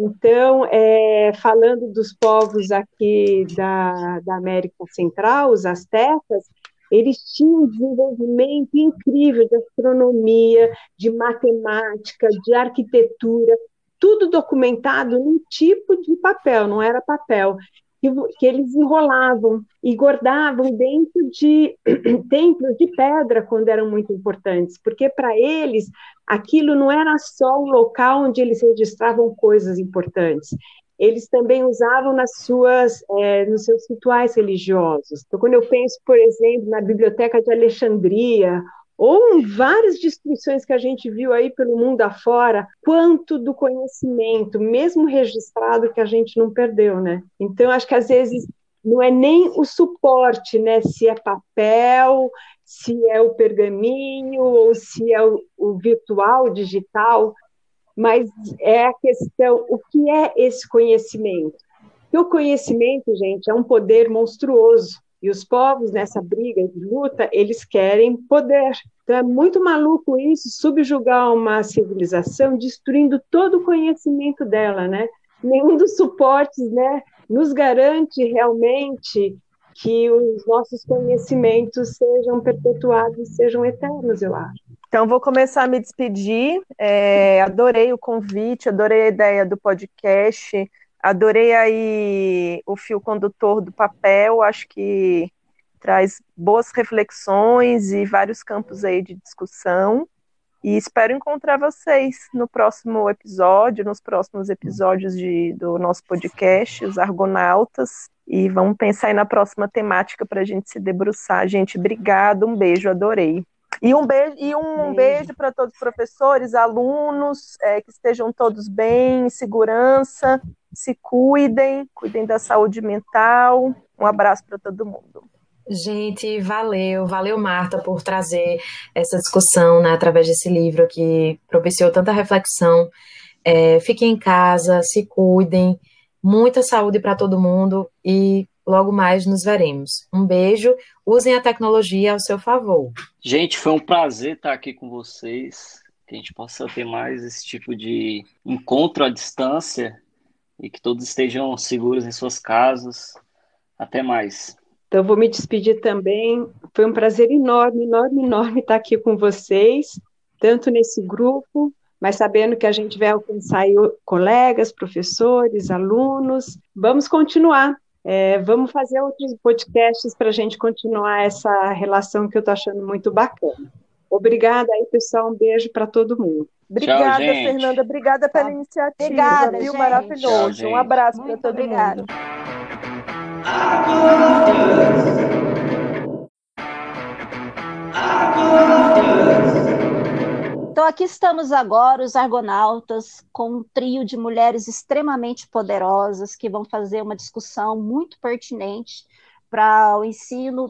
S9: Então, é, falando dos povos aqui da, da América Central, os astecas, eles tinham um desenvolvimento incrível de astronomia, de matemática, de arquitetura, tudo documentado num tipo de papel, não era papel, que, que eles enrolavam e guardavam dentro de templos de pedra quando eram muito importantes, porque para eles aquilo não era só um local onde eles registravam coisas importantes, eles também usavam nas suas, é, nos seus rituais religiosos. Então, quando eu penso, por exemplo, na Biblioteca de Alexandria ou várias destruições que a gente viu aí pelo mundo afora, quanto do conhecimento, mesmo registrado, que a gente não perdeu, né? Então, acho que às vezes não é nem o suporte, né? Se é papel, se é o pergaminho ou se é o, o virtual, digital, mas é a questão, o que é esse conhecimento? Porque o conhecimento, gente, é um poder monstruoso. E os povos, nessa briga de luta, eles querem poder. Então é muito maluco isso, subjugar uma civilização, destruindo todo o conhecimento dela, né? Nenhum dos suportes, né, nos garante realmente que os nossos conhecimentos sejam perpetuados, sejam eternos, eu acho.
S7: Então, vou começar a me despedir. É, adorei o convite, adorei a ideia do podcast. Adorei aí o fio condutor do papel, acho que traz boas reflexões e vários campos aí de discussão. E espero encontrar vocês no próximo episódio, nos próximos episódios de, do nosso podcast, Os Argonautas. E vamos pensar aí na próxima temática para a gente se debruçar. Gente, obrigado, um beijo, adorei. E um beijo, e um beijo. beijo para todos os professores, alunos, é, que estejam todos bem, em segurança, se cuidem, cuidem da saúde mental. Um abraço para todo mundo.
S8: Gente, valeu, valeu Marta por trazer essa discussão, né, através desse livro que propiciou tanta reflexão. É, fiquem em casa, se cuidem, muita saúde para todo mundo e logo mais nos veremos. Um beijo, usem a tecnologia ao seu favor.
S6: Gente, foi um prazer estar aqui com vocês, que a gente possa ter mais esse tipo de encontro à distância e que todos estejam seguros em suas casas. Até mais.
S9: Então, vou me despedir também. Foi um prazer enorme, enorme, enorme estar aqui com vocês, tanto nesse grupo, mas sabendo que a gente vai alcançar colegas, professores, alunos. Vamos continuar. É, vamos fazer outros podcasts para a gente continuar essa relação que eu estou achando muito bacana. Obrigada aí, pessoal. Um beijo para todo mundo.
S7: Obrigada, Tchau, Fernanda. Obrigada pela iniciativa. Obrigada, viu? Gente. Maravilhoso. Tchau, um abraço para todo obrigada. mundo.
S2: Então, aqui estamos agora, os Argonautas, com um trio de mulheres extremamente poderosas que vão fazer uma discussão muito pertinente para o ensino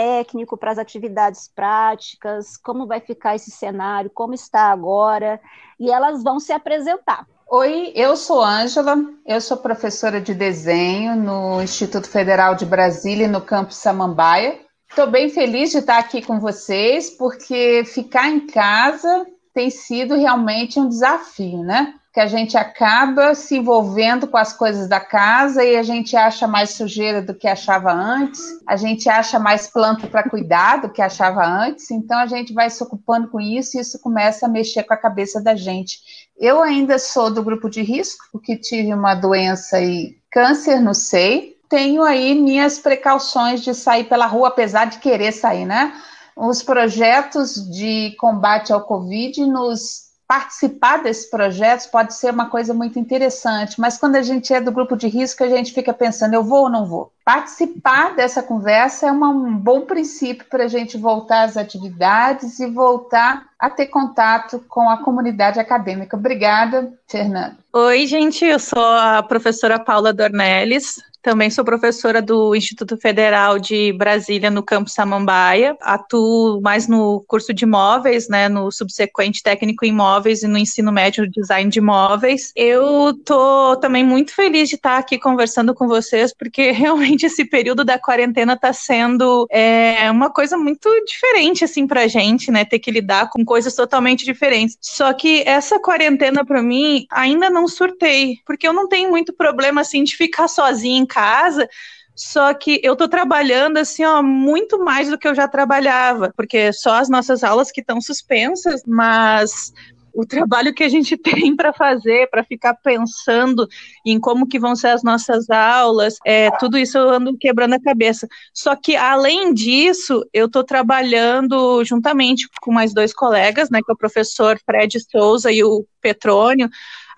S2: técnico, para as atividades práticas, como vai ficar esse cenário, como está agora, e elas vão se apresentar.
S10: Oi, eu sou Ângela, eu sou professora de desenho no Instituto Federal de Brasília, no campus Samambaia. Estou bem feliz de estar aqui com vocês, porque ficar em casa tem sido realmente um desafio, né? Que a gente acaba se envolvendo com as coisas da casa e a gente acha mais sujeira do que achava antes, a gente acha mais planta para cuidar do que achava antes, então a gente vai se ocupando com isso e isso começa a mexer com a cabeça da gente. Eu ainda sou do grupo de risco, porque tive uma doença e câncer no seio. Tenho aí minhas precauções de sair pela rua, apesar de querer sair, né? Os projetos de combate ao Covid nos participar desses projetos pode ser uma coisa muito interessante, mas quando a gente é do grupo de risco, a gente fica pensando, eu vou ou não vou? Participar dessa conversa é uma, um bom princípio para a gente voltar às atividades e voltar a ter contato com a comunidade acadêmica. Obrigada, Fernanda.
S11: Oi, gente, eu sou a professora Paula Dornelles, também sou professora do Instituto Federal de Brasília, no campus Samambaia. Atuo mais no curso de imóveis, né, no subsequente técnico em imóveis e no ensino médio design de imóveis. Eu tô também muito feliz de estar aqui conversando com vocês, porque realmente esse período da quarentena está sendo é, uma coisa muito diferente, assim, pra gente, né, ter que lidar com coisas totalmente diferentes. Só que essa quarentena, para mim, ainda não surtei, porque eu não tenho muito problema, assim, de ficar sozinha casa, só que eu tô trabalhando assim, ó, muito mais do que eu já trabalhava, porque só as nossas aulas que estão suspensas, mas o trabalho que a gente tem para fazer, para ficar pensando em como que vão ser as nossas aulas, é, tudo isso eu ando quebrando a cabeça. Só que, além disso, eu estou trabalhando juntamente com mais dois colegas, né, que é o professor Fred Souza e o Petrônio,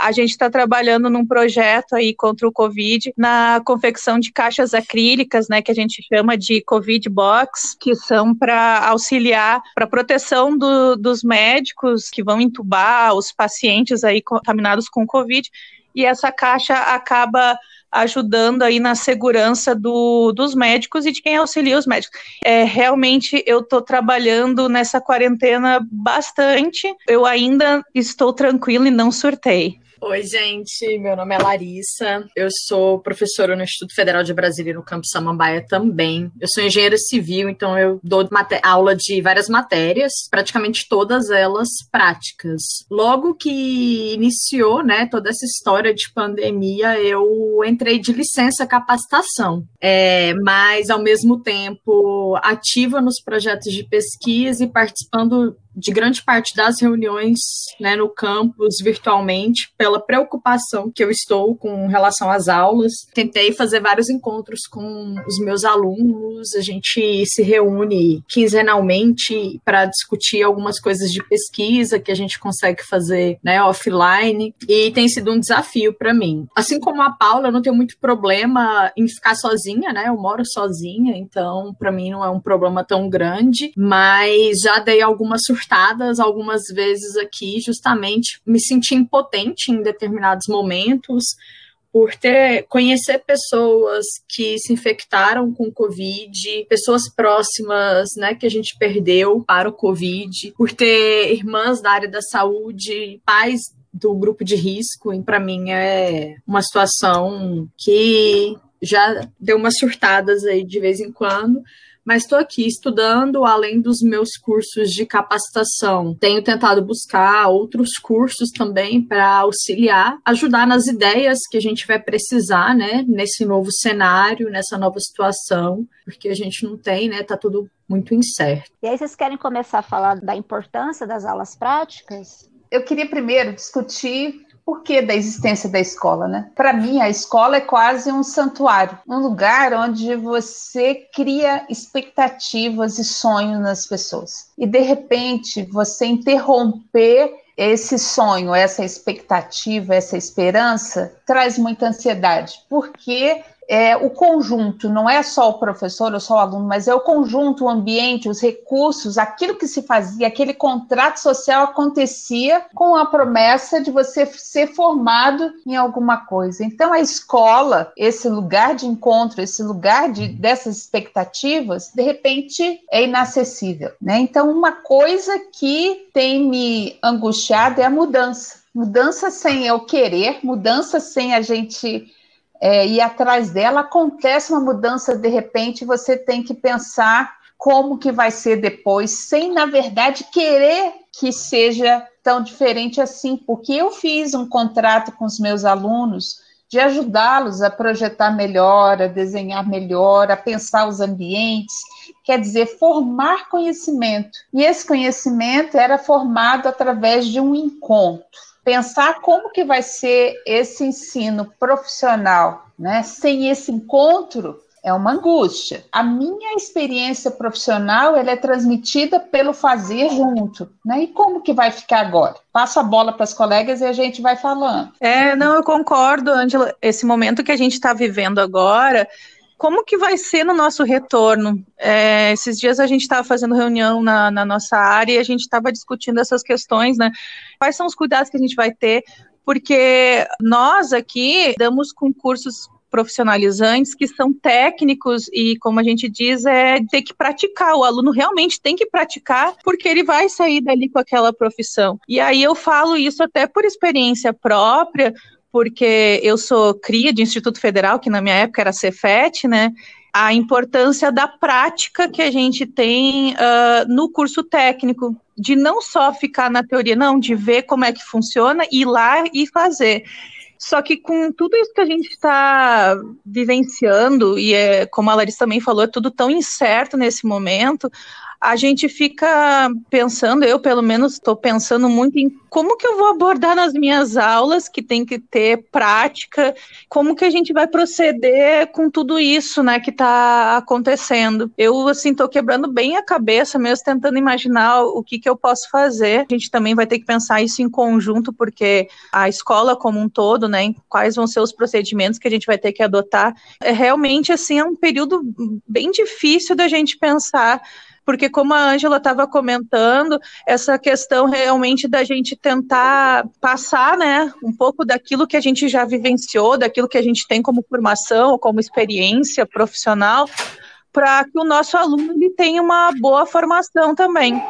S11: a gente está trabalhando num projeto aí contra o Covid, na confecção de caixas acrílicas, né, que a gente chama de Covid Box, que são para auxiliar para proteção do, dos médicos que vão entubar os pacientes aí contaminados com Covid. E essa caixa acaba ajudando aí na segurança do, dos médicos e de quem auxilia os médicos. É, realmente eu estou trabalhando nessa quarentena bastante. Eu ainda estou tranquila e não surtei.
S12: Oi, gente. Meu nome é Larissa. Eu sou professora no Instituto Federal de Brasília, no campus Samambaia também. Eu sou engenheira civil, então eu dou aula de várias matérias, praticamente todas elas práticas. Logo que iniciou, né, toda essa história de pandemia, eu entrei de licença capacitação, é, mas ao mesmo tempo ativa nos projetos de pesquisa e participando de grande parte das reuniões né, no campus virtualmente pela preocupação que eu estou com relação às aulas. Tentei fazer vários encontros com os meus alunos, a gente se reúne quinzenalmente para discutir algumas coisas de pesquisa que a gente consegue fazer né, offline e tem sido um desafio para mim. Assim como a Paula, eu não tenho muito problema em ficar sozinha, né? Eu moro sozinha, então para mim não é um problema tão grande, mas já dei algumas surpresas surtadas algumas vezes aqui, justamente me senti impotente em determinados momentos por ter conhecer pessoas que se infectaram com Covid, pessoas próximas, né, que a gente perdeu para o Covid, por ter irmãs da área da saúde, pais do grupo de risco, e para mim é uma situação que já deu umas surtadas aí de vez em quando, mas estou aqui estudando além dos meus cursos de capacitação. Tenho tentado buscar outros cursos também para auxiliar, ajudar nas ideias que a gente vai precisar, né, nesse novo cenário, nessa nova situação, porque a gente não tem, né, tá tudo muito incerto.
S2: E aí vocês querem começar a falar da importância das aulas práticas?
S10: Eu queria primeiro discutir porquê da existência da escola, né? Para mim, a escola é quase um santuário, um lugar onde você cria expectativas e sonhos nas pessoas. E de repente, você interromper esse sonho, essa expectativa, essa esperança traz muita ansiedade, porque é, o conjunto, não é só o professor ou só o aluno, mas é o conjunto, o ambiente, os recursos, aquilo que se fazia, aquele contrato social acontecia com a promessa de você ser formado em alguma coisa. Então, a escola, esse lugar de encontro, esse lugar de, dessas expectativas, de repente é inacessível. Né? Então, uma coisa que tem me angustiado é a mudança. Mudança sem eu querer, mudança sem a gente é, e atrás dela acontece uma mudança de repente, você tem que pensar como que vai ser depois, sem na verdade querer que seja tão diferente assim, porque eu fiz um contrato com os meus alunos de ajudá-los a projetar melhor, a desenhar melhor, a pensar os ambientes, quer dizer, formar conhecimento. E esse conhecimento era formado através de um encontro pensar como que vai ser esse ensino profissional, né? Sem esse encontro é uma angústia. A minha experiência profissional ela é transmitida pelo fazer junto, né? E como que vai ficar agora? Passa a bola para as colegas e a gente vai falando.
S11: É, não, eu concordo, Angela. Esse momento que a gente está vivendo agora como que vai ser no nosso retorno? É, esses dias a gente estava fazendo reunião na, na, nossa área e a gente estava discutindo essas questões, né? Quais são os cuidados que a gente vai ter? Porque nós aqui damos concursos profissionalizantes que são técnicos e, como a gente diz, é ter que praticar. O aluno realmente tem que praticar porque ele vai sair dali com aquela profissão. E aí eu falo isso até por experiência própria, porque eu sou cria de Instituto Federal, que na minha época era Cefet, né? A importância da prática que a gente tem uh, no curso técnico, de não só ficar na teoria, não, de ver como é que funciona, ir lá e fazer. Só que com tudo isso que a gente está vivenciando, e é, como a Larissa também falou, é tudo tão incerto nesse momento, a gente fica pensando, eu pelo menos estou pensando muito em como que eu vou abordar nas minhas aulas, que tem que ter prática, como que a gente vai proceder com tudo isso, né, que está acontecendo. Eu, assim, estou quebrando bem a cabeça mesmo, tentando imaginar o que que eu posso fazer. A gente também vai ter que pensar isso em conjunto, porque a escola como um todo, né, quais vão ser os procedimentos que a gente vai ter que adotar. É realmente, assim, é um período bem difícil da gente pensar porque como a Ângela estava comentando, essa questão realmente da gente tentar passar, né, um pouco daquilo que a gente já vivenciou, daquilo que a gente tem como formação, como experiência profissional, para que o nosso aluno ele tenha uma boa formação também.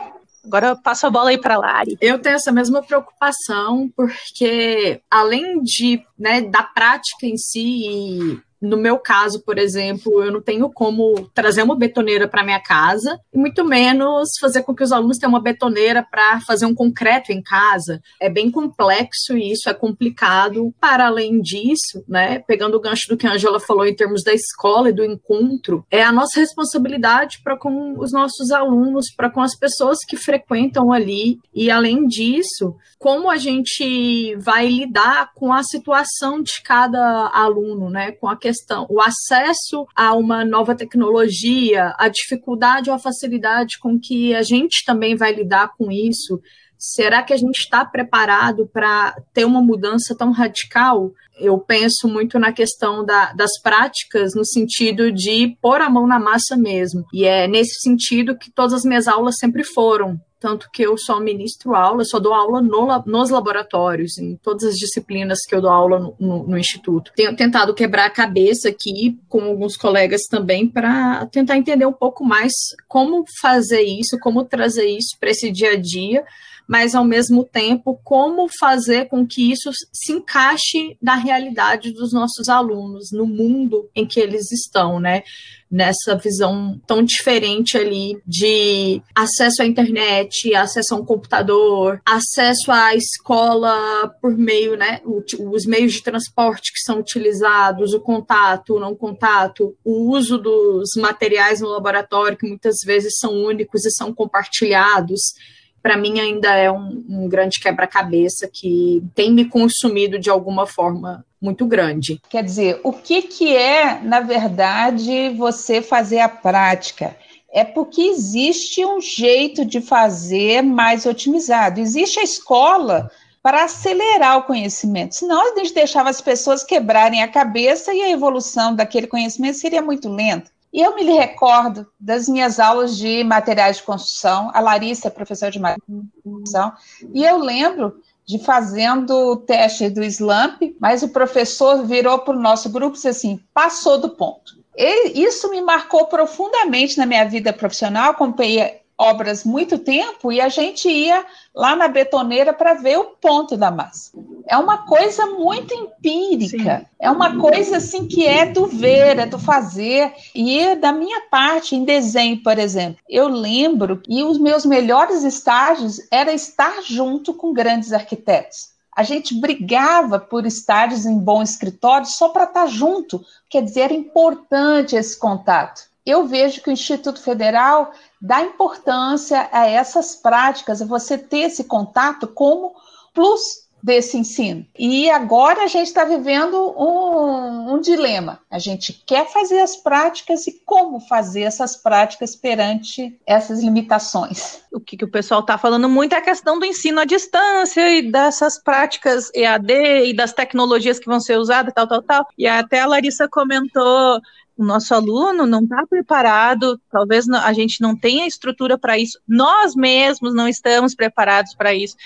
S11: Agora eu passo a bola aí para a Lari.
S12: Eu tenho essa mesma preocupação, porque além de, né, da prática em si no meu caso, por exemplo, eu não tenho como trazer uma betoneira para minha casa, e muito menos fazer com que os alunos tenham uma betoneira para fazer um concreto em casa. É bem complexo e isso é complicado. Para além disso, né, pegando o gancho do que a Angela falou em termos da escola e do encontro, é a nossa responsabilidade para com os nossos alunos, para com as pessoas que frequentam ali. E além disso, como a gente vai lidar com a situação de cada aluno, né, com a questão questão, o acesso a uma nova tecnologia, a dificuldade ou a facilidade com que a gente também vai lidar com isso. Será que a gente está preparado para ter uma mudança tão radical? Eu penso muito na questão da, das práticas, no sentido de pôr a mão na massa mesmo. E é nesse sentido que todas as minhas aulas sempre foram tanto que eu só ministro aula, só dou aula no, nos laboratórios, em todas as disciplinas que eu dou aula no, no, no Instituto. Tenho tentado quebrar a cabeça aqui com alguns colegas também para tentar entender um pouco mais como fazer isso, como trazer isso para esse dia a dia, mas ao mesmo tempo como fazer com que isso se encaixe na realidade dos nossos alunos, no mundo em que eles estão, né? nessa visão tão diferente ali de acesso à internet, acesso a um computador, acesso à escola por meio, né, os meios de transporte que são utilizados, o contato, o não contato, o uso dos materiais no laboratório que muitas vezes são únicos e são compartilhados para mim ainda é um, um grande quebra-cabeça que tem me consumido de alguma forma muito grande.
S10: Quer dizer, o que, que é, na verdade, você fazer a prática? É porque existe um jeito de fazer mais otimizado. Existe a escola para acelerar o conhecimento. Senão a gente deixava as pessoas quebrarem a cabeça e a evolução daquele conhecimento seria muito lenta. E eu me recordo das minhas aulas de materiais de construção, a Larissa é professora de materiais de construção, e eu lembro de fazendo o teste do SLAMP, mas o professor virou para o nosso grupo e disse assim, passou do ponto. Ele, isso me marcou profundamente na minha vida profissional, acompanhei obras muito tempo e a gente ia lá na betoneira para ver o ponto da massa. É uma coisa muito empírica, Sim. é uma coisa assim que é do ver, é do fazer. E da minha parte, em desenho, por exemplo, eu lembro que os meus melhores estágios era estar junto com grandes arquitetos. A gente brigava por estágios em bom escritório só para estar junto, quer dizer, era importante esse contato eu vejo que o Instituto Federal dá importância a essas práticas, a você ter esse contato como plus desse ensino. E agora a gente está vivendo um, um, dilema. A gente quer fazer as práticas e como fazer essas práticas perante essas limitações.
S11: O que, que o pessoal está falando muito é a questão do ensino à distância e dessas práticas EAD e das tecnologias que vão ser usadas, tal, tal, tal. E até a Larissa comentou o nosso aluno não está preparado, talvez a gente não tenha estrutura para isso, nós mesmos não estamos preparados para isso.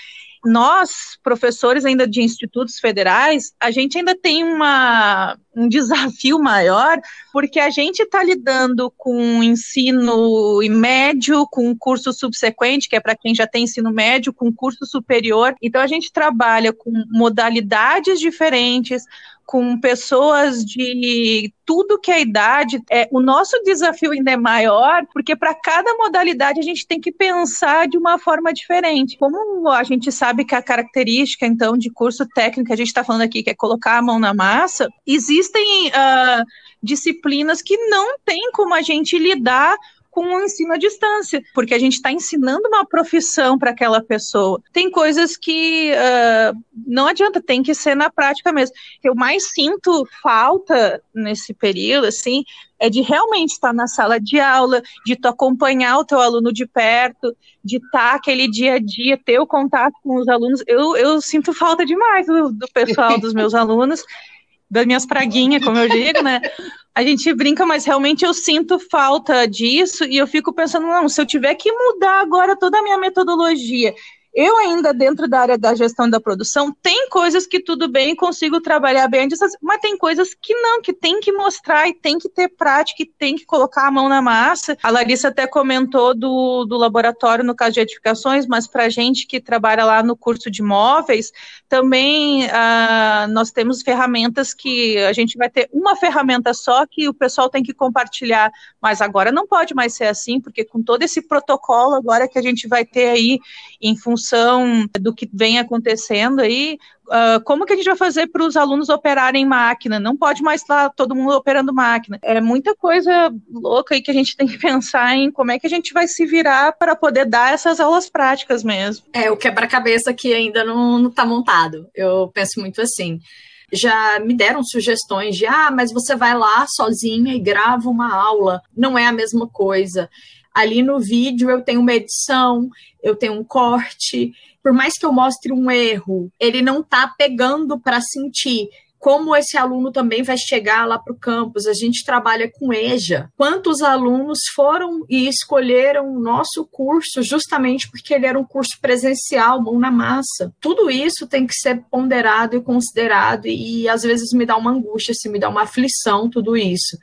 S11: Nós, professores ainda de institutos federais, a gente ainda tem uma, um desafio maior, porque a gente está lidando com ensino médio, com curso subsequente, que é para quem já tem ensino médio, com curso superior. Então, a gente trabalha com modalidades diferentes, com pessoas de tudo que é idade, é, o nosso desafio ainda é maior, porque para cada modalidade a gente tem que pensar de uma forma diferente. Como a gente sabe que a característica, então, de curso técnico, a gente está falando aqui, que é colocar a mão na massa, existem uh, disciplinas que não tem como a gente lidar com o ensino à distância, porque a gente está ensinando uma profissão para aquela pessoa. Tem coisas que uh, não adianta, tem que ser na prática mesmo. Eu mais sinto falta nesse período, assim, é de realmente estar na sala de aula, de tu acompanhar o teu aluno de perto, de estar aquele dia a dia, ter o contato com os alunos. Eu, eu sinto falta demais do, do pessoal, dos meus alunos, das minhas praguinhas, como eu digo, né? A gente brinca, mas realmente eu sinto falta disso e eu fico pensando, não, se eu tiver que mudar agora toda a minha metodologia eu ainda dentro da área da gestão da produção, tem coisas que tudo bem, consigo trabalhar bem, mas tem coisas que não, que tem que mostrar e tem que ter prática e tem que colocar a mão na massa. A Larissa até comentou do, do laboratório no caso de edificações, mas para gente que trabalha lá no curso de móveis, também uh, nós temos ferramentas que a gente vai ter uma ferramenta só que o pessoal tem que compartilhar, mas agora não pode mais ser assim, porque com todo esse protocolo agora que a gente vai ter aí em função função do que vem acontecendo aí, uh, como que a gente vai fazer para os alunos operarem máquina? Não pode mais estar todo mundo operando máquina. É muita coisa louca aí que a gente tem que pensar em como é que a gente vai se virar para poder dar essas aulas práticas mesmo.
S12: É, o quebra-cabeça que ainda não está montado. Eu penso muito assim já me deram sugestões de ah, mas você vai lá sozinha e grava uma aula. Não é a mesma coisa. Ali no vídeo eu tenho uma edição, eu tenho um corte. Por mais que eu mostre um erro, ele não está pegando para sentir como esse aluno também vai chegar lá para o campus. A gente trabalha com EJA. Quantos alunos foram e escolheram o nosso curso justamente porque ele era um curso presencial, mão na massa? Tudo isso tem que ser ponderado e considerado, e às vezes me dá uma angústia, se me dá uma aflição, tudo isso.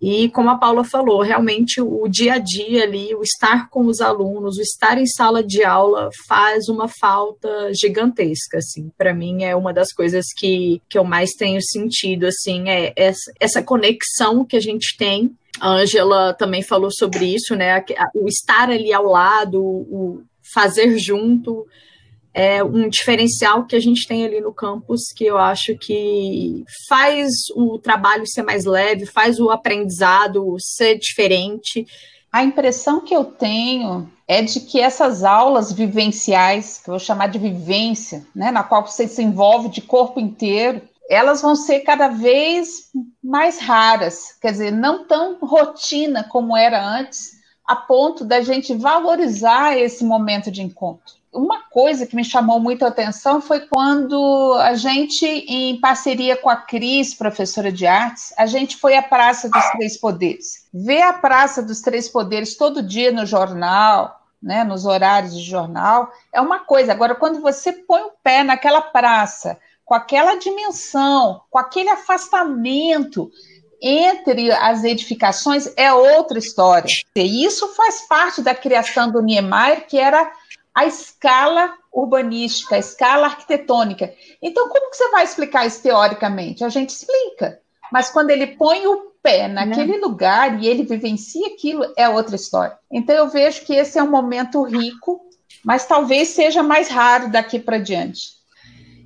S12: E como a Paula falou, realmente o dia a dia ali, o estar com os alunos, o estar em sala de aula faz uma falta gigantesca, assim. Para mim é uma das coisas que, que eu mais tenho sentido, assim, é essa, essa conexão que a gente tem a Angela também falou sobre isso, né? O estar ali ao lado, o fazer junto, é um diferencial que a gente tem ali no campus que eu acho que faz o trabalho ser mais leve, faz o aprendizado ser diferente.
S10: A impressão que eu tenho é de que essas aulas vivenciais, que eu vou chamar de vivência, né, na qual você se envolve de corpo inteiro, elas vão ser cada vez mais raras, quer dizer, não tão rotina como era antes, a ponto da gente valorizar esse momento de encontro uma coisa que me chamou muita atenção foi quando a gente, em parceria com a Cris, professora de artes, a gente foi à Praça dos Três Poderes. Ver a Praça dos Três Poderes todo dia no jornal, né, nos horários de jornal, é uma coisa. Agora, quando você põe o pé naquela praça, com aquela dimensão, com aquele afastamento entre as edificações, é outra história. E isso faz parte da criação do Niemeyer, que era a escala urbanística, a escala arquitetônica. Então, como que você vai explicar isso teoricamente? A gente explica, mas quando ele põe o pé naquele Não. lugar e ele vivencia aquilo, é outra história. Então, eu vejo que esse é um momento rico, mas talvez seja mais raro daqui para diante.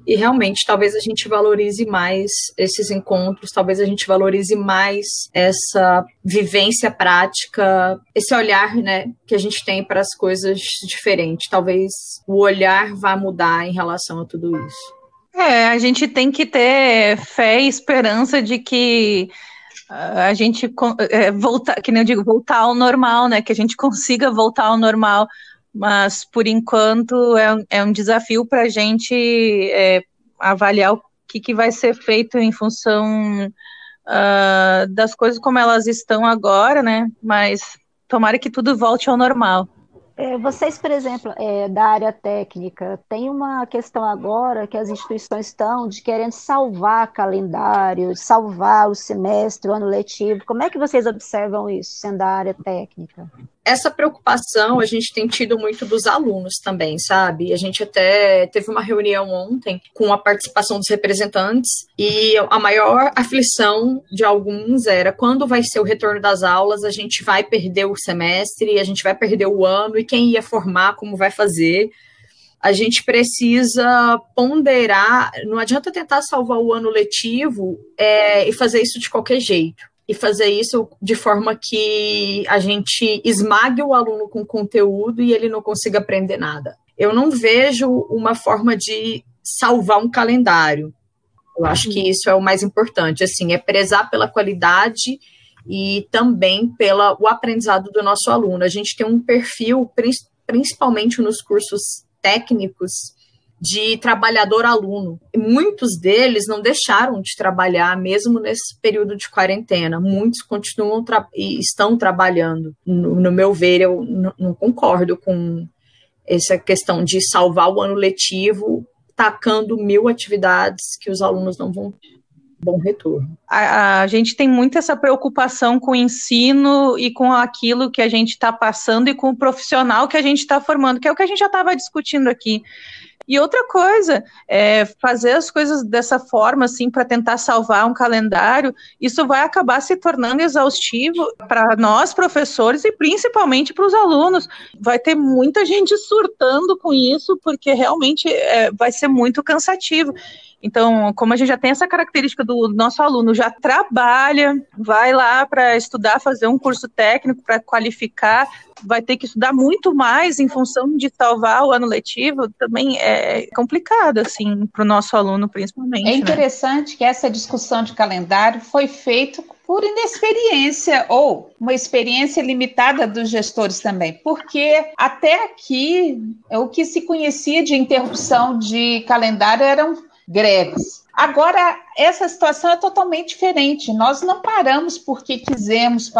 S12: E realmente, talvez a gente valorize mais esses encontros, talvez a gente valorize mais essa vivência prática, esse olhar, né, que a gente tem para as coisas diferentes. Talvez o olhar vá mudar em relação a tudo isso.
S11: É, a gente tem que ter fé e esperança de que ah, a gente é, voltar, que nem eu digo, voltar ao normal, né? Que a gente consiga voltar ao normal mas por enquanto é, é um desafio para a gente é, avaliar o que, que vai ser feito em função uh, das coisas como elas estão agora, né? Mas tomara que tudo volte ao normal.
S2: É, vocês, por exemplo, é, da área técnica, tem uma questão agora que as instituições estão de querendo salvar calendário, salvar o semestre, o ano letivo. Como é que vocês observam isso, sendo da área técnica?
S12: Essa preocupação a gente tem tido muito dos alunos também, sabe? A gente até teve uma reunião ontem com a participação dos representantes e a maior aflição de alguns era quando vai ser o retorno das aulas, a gente vai perder o semestre, a gente vai perder o ano e quem ia formar, como vai fazer. A gente precisa ponderar, não adianta tentar salvar o ano letivo é, e fazer isso de qualquer jeito e fazer isso de forma que a gente esmague o aluno com conteúdo e ele não consiga aprender nada. Eu não vejo uma forma de salvar um calendário. Eu acho que isso é o mais importante, assim, é prezar pela qualidade e também pelo aprendizado do nosso aluno. A gente tem um perfil, principalmente nos cursos técnicos, de trabalhador-aluno. Muitos deles não deixaram de trabalhar, mesmo nesse período de quarentena. Muitos continuam tra e estão trabalhando. No, no meu ver, eu não concordo com essa questão de salvar o ano letivo tacando mil atividades que os alunos não vão bom retorno.
S11: A, a, gente tem muito essa preocupação com o ensino e com aquilo que a gente está passando e com o profissional que a gente está formando, que é o que a gente já estava discutindo aqui. E outra coisa, é fazer as coisas dessa forma, assim, para tentar salvar um calendário, isso vai acabar se tornando exaustivo para nós, professores, e principalmente para os alunos. Vai ter muita gente surtando com isso, porque realmente é, vai ser muito cansativo. Então, como a gente já tem essa característica do nosso aluno já trabalha, vai lá para estudar, fazer um curso técnico para qualificar, vai ter que estudar muito mais em função de salvar o ano letivo, também é complicado, assim, para o nosso aluno, principalmente. É
S10: né? interessante
S11: né?
S10: que essa discussão de calendário foi feita por inexperiência ou uma experiência limitada dos gestores também, porque até aqui o que se conhecia de interrupção de calendário eram greves. Agora, essa situação é totalmente diferente. Nós não paramos porque quisemos,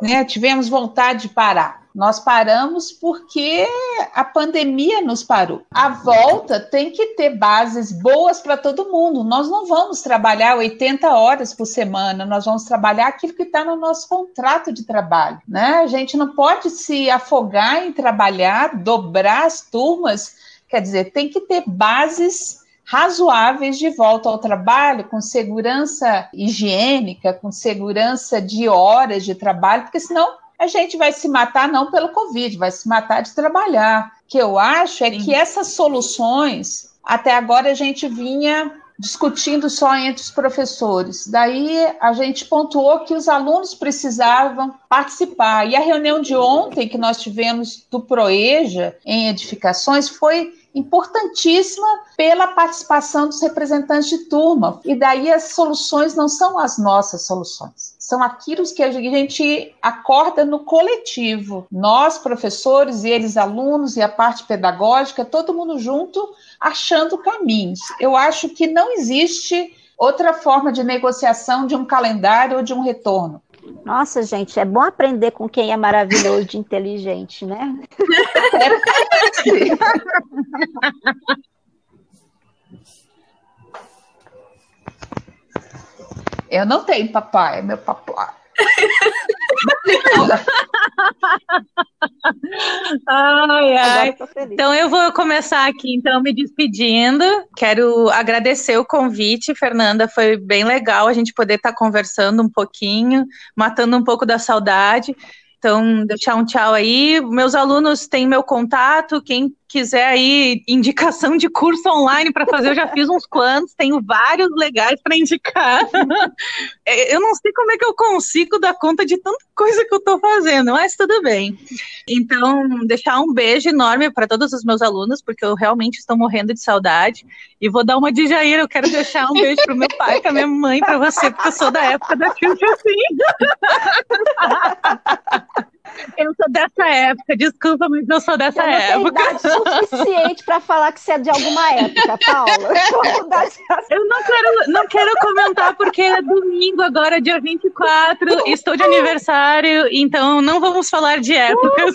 S10: né, tivemos vontade de parar. Nós paramos porque a pandemia nos parou. A volta tem que ter bases boas para todo mundo. Nós não vamos trabalhar 80 horas por semana, nós vamos trabalhar aquilo que está no nosso contrato de trabalho. Né? A gente não pode se afogar em trabalhar, dobrar as turmas. Quer dizer, tem que ter bases razoáveis de volta ao trabalho, com segurança higiênica, com segurança de horas de trabalho, porque senão a gente vai se matar não pelo Covid, vai se matar de trabalhar. O que eu acho é Sim. que essas soluções, até agora a gente vinha discutindo só entre os professores. Daí a gente pontuou que os alunos precisavam participar. E a reunião de ontem que nós tivemos do Proeja em edificações foi importantíssima pela participação dos representantes de turma. E daí as soluções não são as nossas soluções, são aquilo que a gente acorda no coletivo. Nós, professores, e eles, alunos, e a parte pedagógica, todo mundo junto, achando caminhos. Eu acho que não existe outra forma de negociação de um calendário ou de um retorno.
S2: Nossa, gente, é bom aprender com quem é maravilhoso de inteligente, né?
S10: Eu não tenho papai, é meu papai.
S11: Ai, ai. Então eu vou começar aqui, então, me despedindo. Quero agradecer o convite, Fernanda. Foi bem legal a gente poder estar tá conversando um pouquinho, matando um pouco da saudade. Então, deixar um tchau aí. Meus alunos têm meu contato. Quem quiser aí indicação de curso online para fazer, eu já fiz uns quantos, tenho vários legais para indicar. É, eu não sei como é que eu consigo dar conta de tanta coisa que eu estou fazendo, mas tudo bem. Então, deixar um beijo enorme para todos os meus alunos, porque eu realmente estou morrendo de saudade. E vou dar uma de Jair, eu quero deixar um beijo para meu pai, para minha mãe, para você, porque eu sou da época da Silvia assim. Eu sou dessa época, desculpa, mas eu sou dessa
S2: eu
S11: não
S2: época. idade suficiente para falar que você é de alguma época, Paula.
S11: Eu não quero, não quero comentar porque é domingo agora, dia 24, estou de aniversário, então não vamos falar de épocas.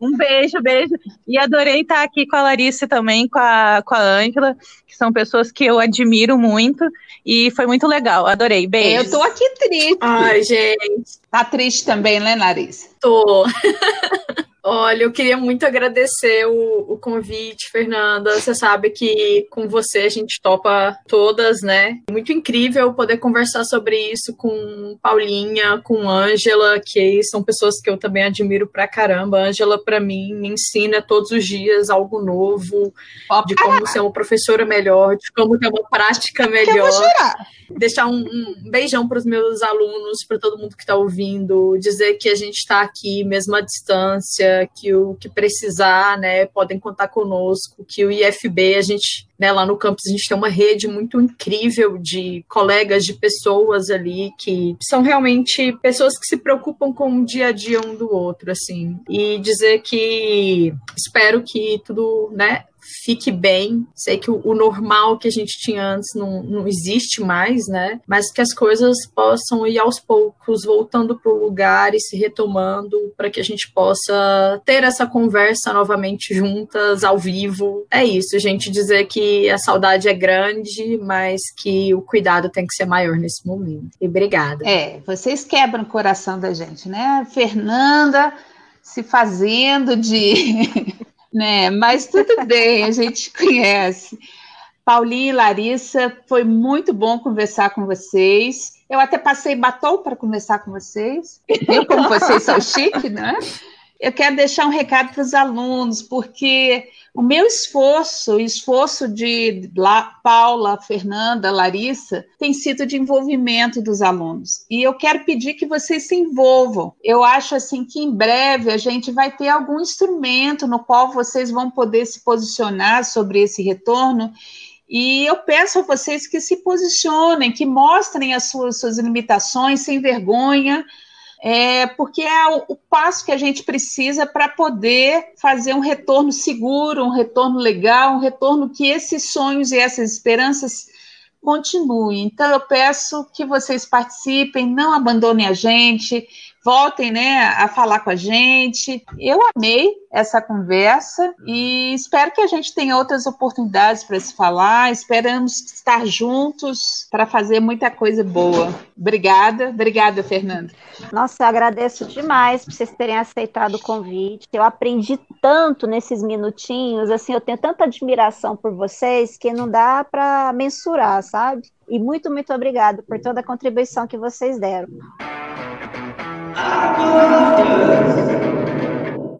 S11: um beijo, beijo. E adorei estar aqui com a Larissa também, com a, com a Ângela, que são pessoas que eu admiro muito, e foi muito legal, adorei. Beijo.
S10: Eu tô aqui triste.
S12: Ai, gente.
S10: Tá triste também, né, Larissa?
S12: Tô. Olha, eu queria muito agradecer o, o, convite, Fernanda. Você sabe que com você a gente topa todas, né? Muito incrível poder conversar sobre isso com Paulinha, com Ângela, que são pessoas que eu também admiro pra caramba. Ângela, para mim, me ensina todos os dias algo novo, de como ser uma professora melhor, de como ter uma prática melhor. Deixar um, um beijão para os meus alunos, para todo mundo que está ouvindo, dizer que a gente está aqui mesmo à distância que o que precisar, né, podem contar conosco, que o IFB, a gente, né, lá no campus, a gente tem uma rede muito incrível de colegas, de pessoas ali que são realmente pessoas que se preocupam com o dia a dia um do outro, assim, e dizer que espero que tudo, né, fique bem. Sei que o, normal que a gente tinha antes não, não existe mais, né? Mas que as coisas possam ir aos poucos voltando para o lugar e se retomando para que a gente possa ter essa conversa novamente juntas, ao vivo. É isso, gente. Dizer que a saudade é grande, mas que o cuidado tem que ser maior nesse momento. E obrigada.
S10: É, vocês quebram o coração da gente, né? Fernanda se fazendo de né? Mas tudo bem, a gente conhece. Paulinha e Larissa, foi muito bom conversar com vocês. Eu até passei batom para conversar com vocês. Eu, como vocês são chique, né? Eu quero deixar um recado para os alunos, porque o meu esforço, o esforço de Paula, Fernanda, Larissa, tem sido de envolvimento dos alunos. E eu quero pedir que vocês se envolvam. Eu acho assim que em breve a gente vai ter algum instrumento no qual vocês vão poder se posicionar sobre esse retorno. E eu peço a vocês que se posicionem, que mostrem as suas, suas limitações sem vergonha, é, porque é o, o, passo que a gente precisa para poder fazer um retorno seguro, um retorno legal, um retorno que esses sonhos e essas esperanças continuem. Então, eu peço que vocês participem, não abandonem a gente, voltem né, a falar com a gente. Eu amei essa conversa e espero que a gente tenha outras oportunidades para se falar. Esperamos estar juntos para fazer muita coisa boa. Obrigada, obrigada, Fernanda.
S2: Nossa, eu agradeço demais por vocês terem aceitado o convite. Eu aprendi tanto nesses minutinhos, assim, eu tenho tanta admiração por vocês que não dá para mensurar, sabe? E muito, muito obrigado por toda a contribuição que vocês deram. Argonautas!